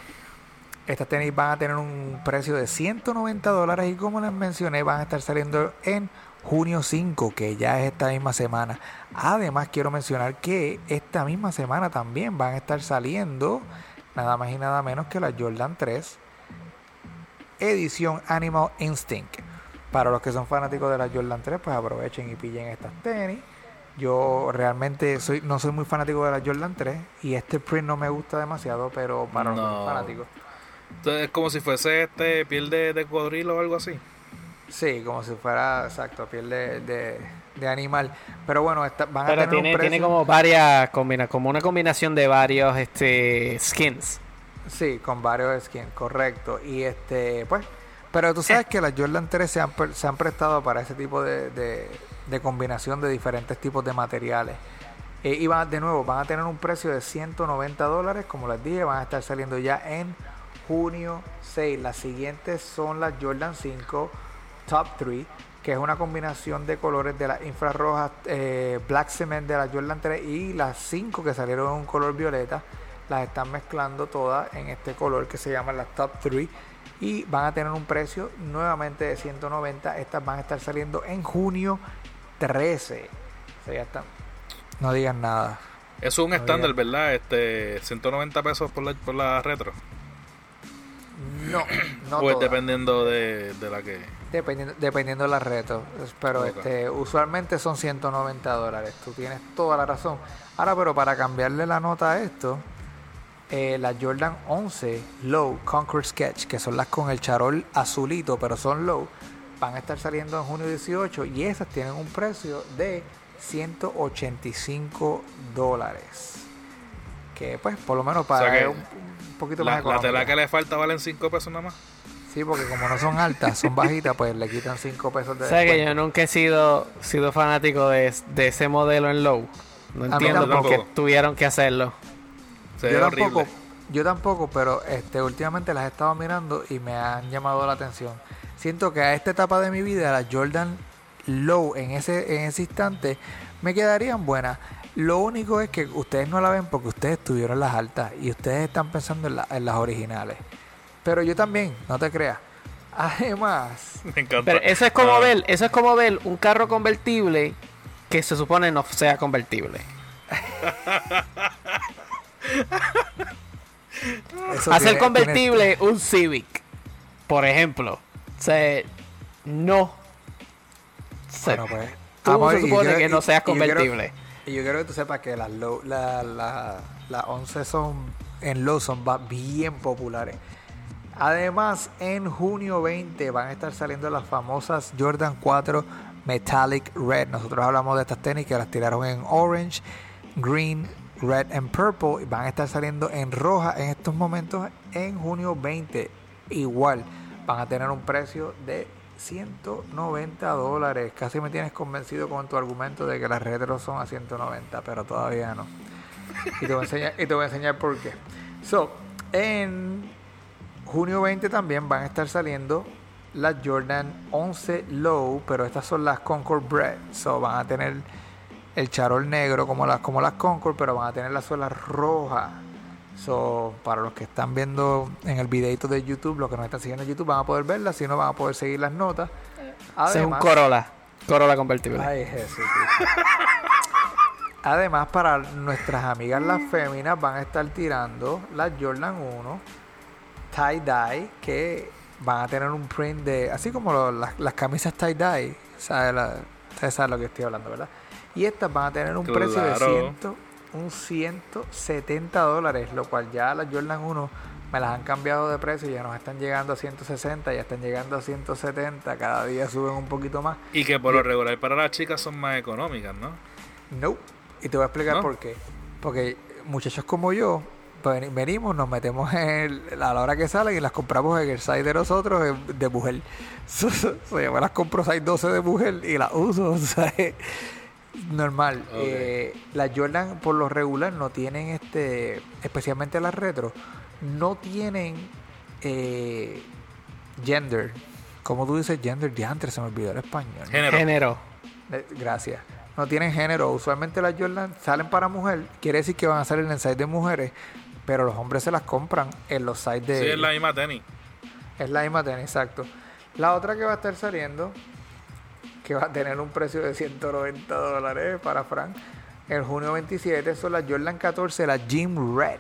Estas tenis van a tener un precio de 190 dólares y como les mencioné van a estar saliendo en junio 5, que ya es esta misma semana. Además quiero mencionar que esta misma semana también van a estar saliendo nada más y nada menos que la Jordan 3 edición Animal Instinct. Para los que son fanáticos de la Jordan 3, pues aprovechen y pillen estas tenis. Yo realmente soy no soy muy fanático de la Jordan 3 y este print no me gusta demasiado, pero para los que son No. fanáticos. Entonces es como si fuese este piel de, de cocodrilo o algo así. Sí, como si fuera, exacto, piel de, de, de animal. Pero bueno, esta- van a tener tiene, un precio. tiene como varias combina, como una combinación de varios este skins. Sí, con varios skins, correcto. Y este, pues, pero tú sabes que las Jordan 3 se han, se han prestado para ese tipo de, de, de combinación de diferentes tipos de materiales. Eh, y van, de nuevo, van a tener un precio de 190 dólares, como les dije, van a estar saliendo ya en junio 6. Las siguientes son las Jordan 5 Top 3, que es una combinación de colores de las infrarrojas eh, Black Cement de la Jordan 3 y las 5 que salieron en un color violeta. Las están mezclando todas en este color que se llama las Top 3 y van a tener un precio nuevamente de 190. Estas van a estar saliendo en junio 13. O sea, ya están. No digan nada. Es un No estándar. ¿verdad? Este, 190 pesos por la, por la retro. No, no pues dependiendo de, de la que. Dependiendo, dependiendo de la reto. Pero este, usualmente son 190 dólares. Tú tienes toda la razón. Ahora, pero para cambiarle la nota a esto, eh, las Jordan 11 Low Conquer Sketch, que son las con el charol azulito, pero son low, van a estar saliendo en junio 18 y esas tienen un precio de 185 dólares. Que pues, por lo menos para sea que un, un poquito más La, la económico. tela que le falta valen 5 pesos nada más. Sí, porque como no son altas, son bajitas, pues le quitan 5 pesos de O sea que yo nunca he sido, sido fanático de, de ese modelo en low. No entiendo por qué tuvieron que hacerlo. Se yo tampoco, horrible. yo tampoco, pero este últimamente las he estado mirando y me han llamado la atención. Siento que a esta etapa de mi vida las Jordan Low en ese en ese instante me quedarían buenas. Lo único es que ustedes no la ven porque ustedes estuvieron en las altas y ustedes están pensando en, la- en las originales. Pero yo también, no te creas. Además, Me encanta. Pero eso es como Ah, ver, eso es como ver un carro convertible que se supone no sea convertible. eso Hacer tiene- convertible un Civic, por ejemplo. O sea, no. O sea, Bueno, pues, tú amor, se supone yo- que no seas yo convertible. Y yo quiero que tú sepas que las low, la, la, las 11 son en low son bien populares. Además, en junio 20 van a estar saliendo las famosas Jordan 4 Metallic Red. Nosotros hablamos de estas tenis que las tiraron en orange, green, red and purple. Van a estar saliendo en roja en estos momentos en junio 20. Igual, van a tener un precio de 190 dólares. Casi me tienes convencido con tu argumento de que las retros son a 190, pero todavía no. Y te voy a enseñar, y te voy a enseñar por qué. So, en junio 20 también van a estar saliendo las Jordan 11 Low, pero estas son las Concord Bread. So, van a tener el charol negro como las, como las Concord, pero van a tener las suelas rojas. So, para los que están viendo en el videito de YouTube, los que nos están siguiendo en YouTube, van a poder verlas, si no van a poder seguir las notas. Es un Corolla. Corolla convertible. Ay, Jesús. Además, para nuestras amigas las féminas van a estar tirando las Jordan 1 tie-dye que van a tener un print de, así como lo- las, las camisas tie-dye, ¿sabe la- saben lo que estoy hablando, ¿verdad? Y estas van a tener un precio de Claro. 100, un 170 dólares, lo cual ya las Jordan 1 me las han cambiado de precio, ya nos están llegando a 160, ya están llegando a 170, cada día suben un poquito más. Y que por lo regular para las chicas son más económicas, ¿no? No. Y te voy a explicar ¿No? por qué. Porque muchachos como yo, ven- venimos, nos metemos en el- a la hora que salen y las compramos en el site de nosotros de mujer. So, so- so, yo me las compro size 12 de mujer y las uso, o sea, es normal. Eh, las Jordan por lo regular no tienen este, especialmente las retro, no tienen eh, gender. Como tú dices gender, diantre, se me olvidó el español. Género. Género. Eh, Gracias. No tienen género. Usualmente las Jordan salen para mujer. Quiere decir que van a salir en el site de mujeres. Pero los hombres se las compran en los sites de. Sí, es la misma tenis. es la misma tenis, exacto. La otra que va a estar saliendo, que va a tener un precio de 190 dólares para Frank, en junio 27, son las Jordan 14, las Jim Red.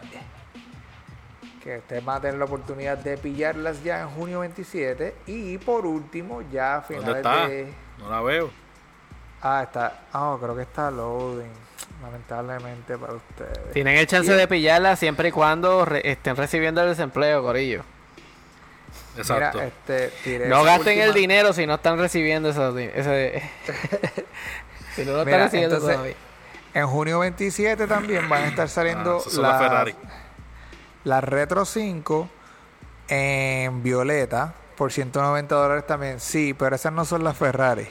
Que ustedes van a tener la oportunidad de pillarlas ya en junio 27. Y por último, ya a ¿Dónde finales está? de. No la veo. Ah, está. Ah, creo que está loading. Lamentablemente para ustedes. Tienen el chance Sí. de pillarla siempre y cuando re- estén recibiendo el desempleo, Corillo. Exacto. Mira, este, tiré No gasten el dinero si no están recibiendo eso, ese... si no lo están Mira, recibiendo entonces, todavía. En junio 27 también van a estar saliendo Ah, esas son las Ferrari. las Retro 5 en violeta por 190 dólares también. Sí, pero esas no son las Ferrari.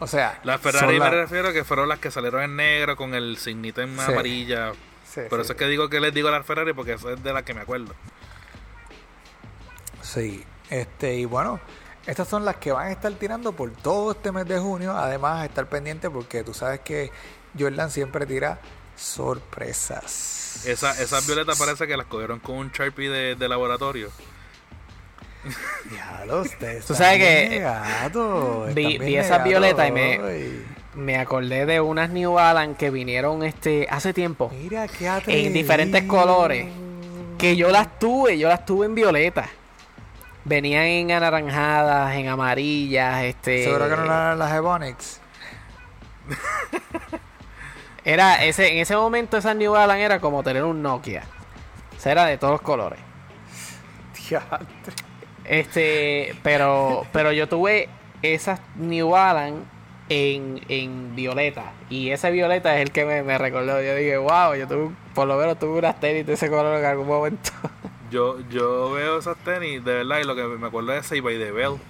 O sea, Las Ferrari me refiero que fueron las que salieron en negro con el signito en Sí. amarilla. Sí, Por sí. eso es que digo que les digo las Ferrari porque eso es de las que me acuerdo. Sí, este, y bueno, estas son las que van a estar tirando por todo este mes de junio. Además, estar pendiente porque tú sabes que Jordan siempre tira sorpresas. Esa, esas violetas parece que las cogieron con un Sharpie de, de laboratorio. Diablo, ustedes Tú sabes que, negados, vi- vi esas violetas y me-. Me acordé de unas New Balance que vinieron este hace tiempo Mira qué en diferentes colores. Que yo las tuve, yo las tuve en violeta. Venían en anaranjadas, en amarillas, este. Seguro que no eran las Ebonics. Era ese, en ese momento esas New Balance era como tener un Nokia. O sea, era de todos los colores. Diantre. Este, pero, pero yo tuve esas New Balance en, en violeta. Y ese violeta es el que me, me recordó. Yo dije, wow, yo tuve, por lo menos tuve unas tenis de ese color en algún momento. Yo, yo veo esas tenis, de verdad, y lo que me acuerdo es Say by the Bell.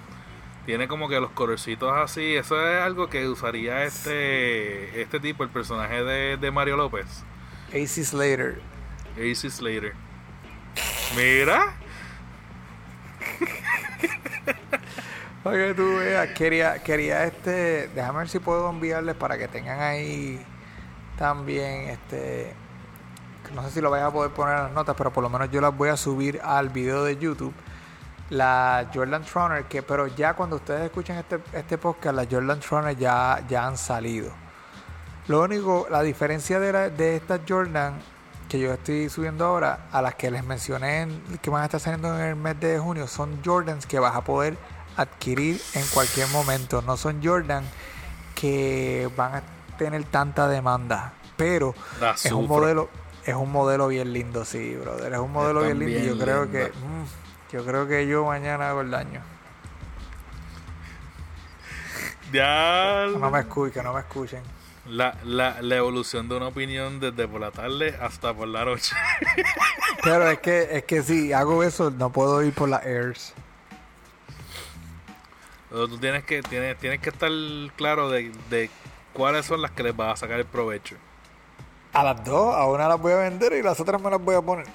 Tiene como que los colorcitos así. Eso es algo que usaría este este tipo, el personaje de, de Mario López, AC Slater. AC Slater. Mira, Para que tú veas, quería, quería este, déjame ver si puedo enviarles para que tengan ahí también este, no sé si lo vayas a poder poner en las notas, pero por lo menos yo las voy a subir al video de YouTube. La Jordan Troner, que pero ya cuando ustedes escuchen este, este podcast, las Jordan Troner ya, ya han salido. Lo único, la diferencia de, la- de estas Jordan que yo estoy subiendo ahora, a las que les mencioné en- que van a estar saliendo en el mes de junio, son Jordans que vas a poder adquirir en cualquier momento. No son Jordan que van a tener tanta demanda. Pero La es un modelo, es un modelo bien lindo, sí, brother. Es un modelo bien lindo. yo creo que, mm, yo creo que yo mañana hago el daño. ya Que no me escuchen, que no me escuchen. la, la, la evolución de una opinión desde por la tarde hasta por la noche. Pero es que, es que si hago eso, no puedo ir por las airs. Pero tú tienes que, tienes, tienes que estar claro de, de cuáles son las que les vas a sacar el provecho. A las dos, a una las voy a vender y las otras me las voy a poner.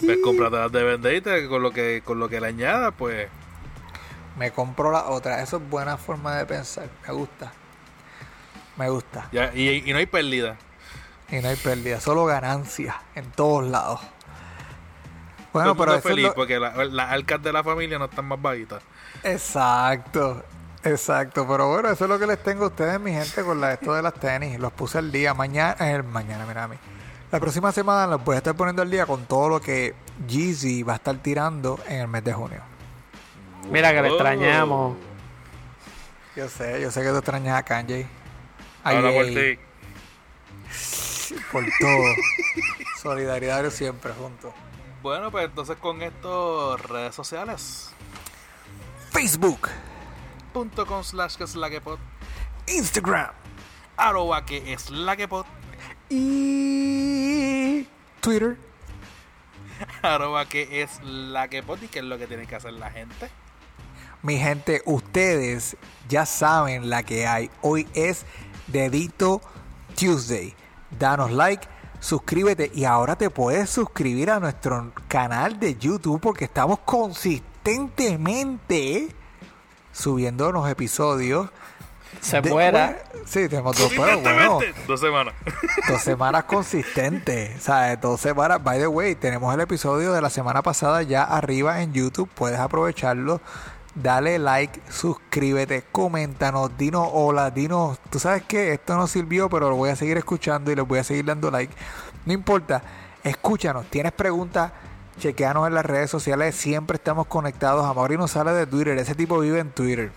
Pues cómprate las de vender y te- con lo que con lo que le añadas, pues Me compro la otra. Eso es buena forma de pensar. Me gusta. Me gusta. ya, y, y no hay pérdida. Y no hay pérdida, solo ganancia en todos lados. Bueno, pero es feliz lo- porque la- las arcas de la familia no están más bajitas. Exacto, exacto. Pero bueno, eso es lo que les tengo a ustedes, mi gente, con la, esto de las tenis. Los puse al día. Mañana, eh, mañana, mira a mí. La próxima semana los voy a estar poniendo al día con todo lo que Jeezy va a estar tirando en el mes de junio. Mira que le extrañamos. Yo sé, yo sé que tú extrañas a Kanye. A Ahora por ti. por todo. Solidaridad siempre juntos. Bueno, pues entonces con esto, redes sociales. Facebook, Punto com slash que es la que pod. Instagram Arroba que es la que pod. Y Twitter. Arroba que es la que poti, que es lo que tiene que hacer la gente. Mi gente, ustedes ya saben la que hay. Hoy es Dedito Tuesday. Danos like, suscríbete y ahora te puedes suscribir a nuestro canal de YouTube porque estamos consistentemente subiendo los episodios. Se de- fuera. bueno, Sí, tenemos dos, pero bueno, Dos semanas. dos semanas consistentes. ¿sabes? Dos semanas. By the way, tenemos el episodio de la semana pasada ya arriba en YouTube. Puedes aprovecharlo. Dale like, suscríbete, coméntanos, dinos hola, dinos. Tú sabes que esto no sirvió, pero lo voy a seguir escuchando y les voy a seguir dando like. No importa, escúchanos. Tienes preguntas, chequeanos en las redes sociales. Siempre estamos conectados. Amaury no sale de Twitter. Ese tipo vive en Twitter.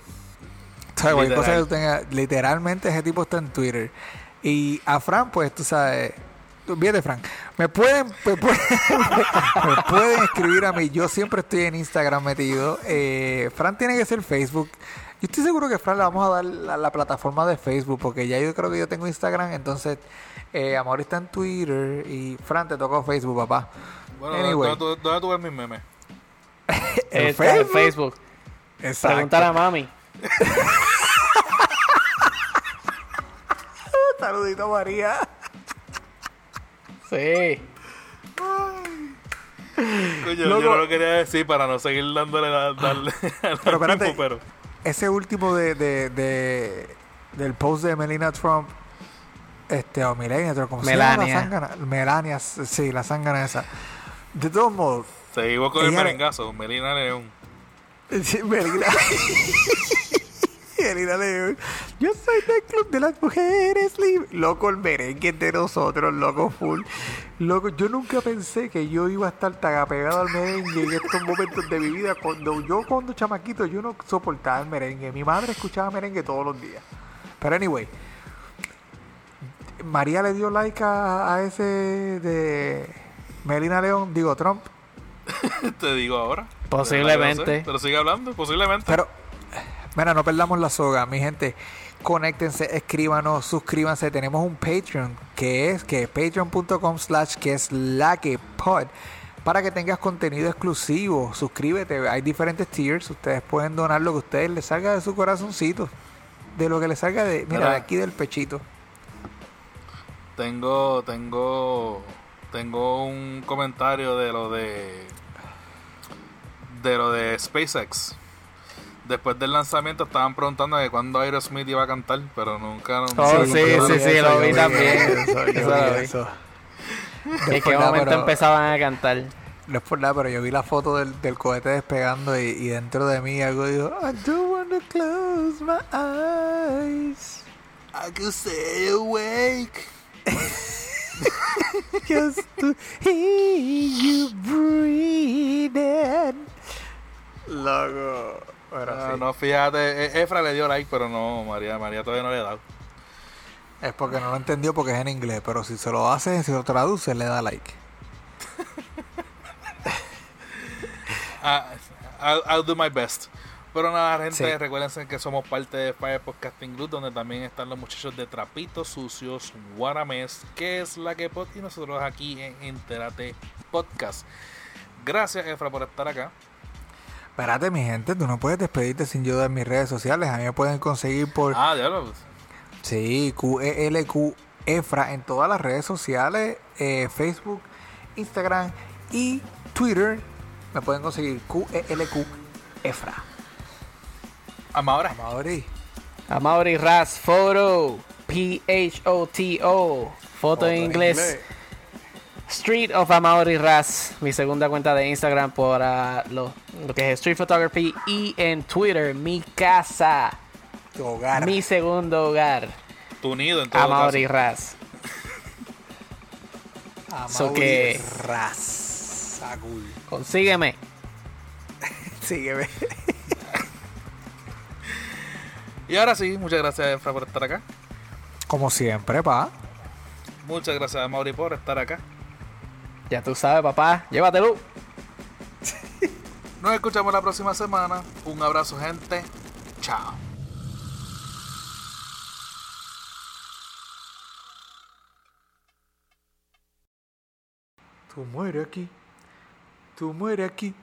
O sea, cosa que literalmente ese tipo está en Twitter. Y a Fran, pues tú sabes, Fíjate, Frank. Me pueden, me pueden, me pueden escribir a mí. Yo siempre estoy en Instagram metido. Eh, Fran tiene que ser Facebook. Yo estoy seguro que Fran le vamos a dar la, la plataforma de Facebook porque ya yo creo que yo tengo Instagram. Entonces, eh, Amor está en Twitter y Fran te tocó Facebook, papá. Bueno, Anyway. ¿dónde, tú- dónde tú ves mis memes? ¿En Está en Facebook? Facebook. Exacto. Preguntar a mami. Saludito, María. Sí. Coño, yo Loco. no lo quería decir para no seguir dándole la, darle al Pero espérate. tiempo, pero Ese último de, de, de- del post de Melina Trump, este, o Melania Trump, ¿cómo se llama la Melania. zángana? Melania, sí, la zángana esa. De todos modos, seguimos con el merengazo, Melina León. Melina. Melina León. Yo soy del club de las mujeres libres. Loco, el merengue de nosotros, loco, full. Loco, yo nunca pensé que yo iba a estar tan apegado al merengue en estos momentos de mi vida. Cuando yo, cuando chamaquito, yo no soportaba el merengue. Mi madre escuchaba merengue todos los días. Pero anyway, María le dio like a, a ese de Melina León, digo Trump. Te digo ahora. Posiblemente. No sé, Pero sigue hablando, posiblemente. Pero, mira, no perdamos la soga, mi gente. Conéctense, escríbanos, suscríbanse. Tenemos un Patreon que es que patreon.com slash que es la que pod para que tengas contenido exclusivo. Suscríbete, hay diferentes tiers. Ustedes pueden donar lo que a ustedes les salga de su corazoncito. De lo que les salga de, mira, Mira. de aquí del pechito. Tengo, tengo, tengo un comentario de lo de, de lo de SpaceX. Después del lanzamiento estaban preguntando de cuándo Aerosmith iba a cantar, pero nunca. Oh, nunca- sí, yo sí, sí, eso, lo vi también. Eso, yo vi. ¿En qué nada, momento pero- empezaban a cantar? No es por nada, pero yo vi la foto del, del cohete despegando y, y dentro de mí algo dijo, I don't want to close my eyes. I could stay awake. Just to hear you breathing. Loco. Bueno, Ah, sí. No, fíjate, E- Efra le dio like, pero no, María, María todavía no le ha dado. Es porque no lo entendió porque es en inglés, pero si se lo hace, si lo traduce, le da like. Ah, I'll, I'll do my best. Pero nada, gente, Sí. recuérdense que somos parte de Fire Podcasting Group, donde también están los muchachos de Trapitos Sucios, Guaramés, que es la que pod, y nosotros aquí en Enterate Podcast. Gracias, Efra, por estar acá. Espérate, mi gente, tú no puedes despedirte sin yo dar mis redes sociales. A mí me pueden conseguir por Ah, diablo. pues. Sí, QELQ EFRA en todas las redes sociales, eh, Facebook, Instagram y Twitter. Me pueden conseguir QELQ EFRA. Ahora, Mauri. Amaury Ras Photo. P-H-O-T-O. Foto en inglés. Street of Amaury Ras. Mi segunda cuenta de Instagram por lo, lo que es Street Photography. Y en Twitter, mi casa. Tu hogar. Mi segundo hogar. tu nido en todo Amaury caso. Ras. Amaury so que- Razagul. Consígueme. Sígueme. Y ahora sí, muchas gracias, Efra, por estar acá. Como siempre, pa. Muchas gracias a Mauri por estar acá. Ya tú sabes, papá. Llévatelo. Nos escuchamos la próxima semana. Un abrazo, gente. Chao. Tú mueres aquí. Tú mueres aquí.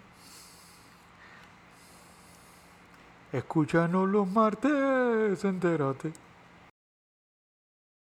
Escúchanos los martes, entérate.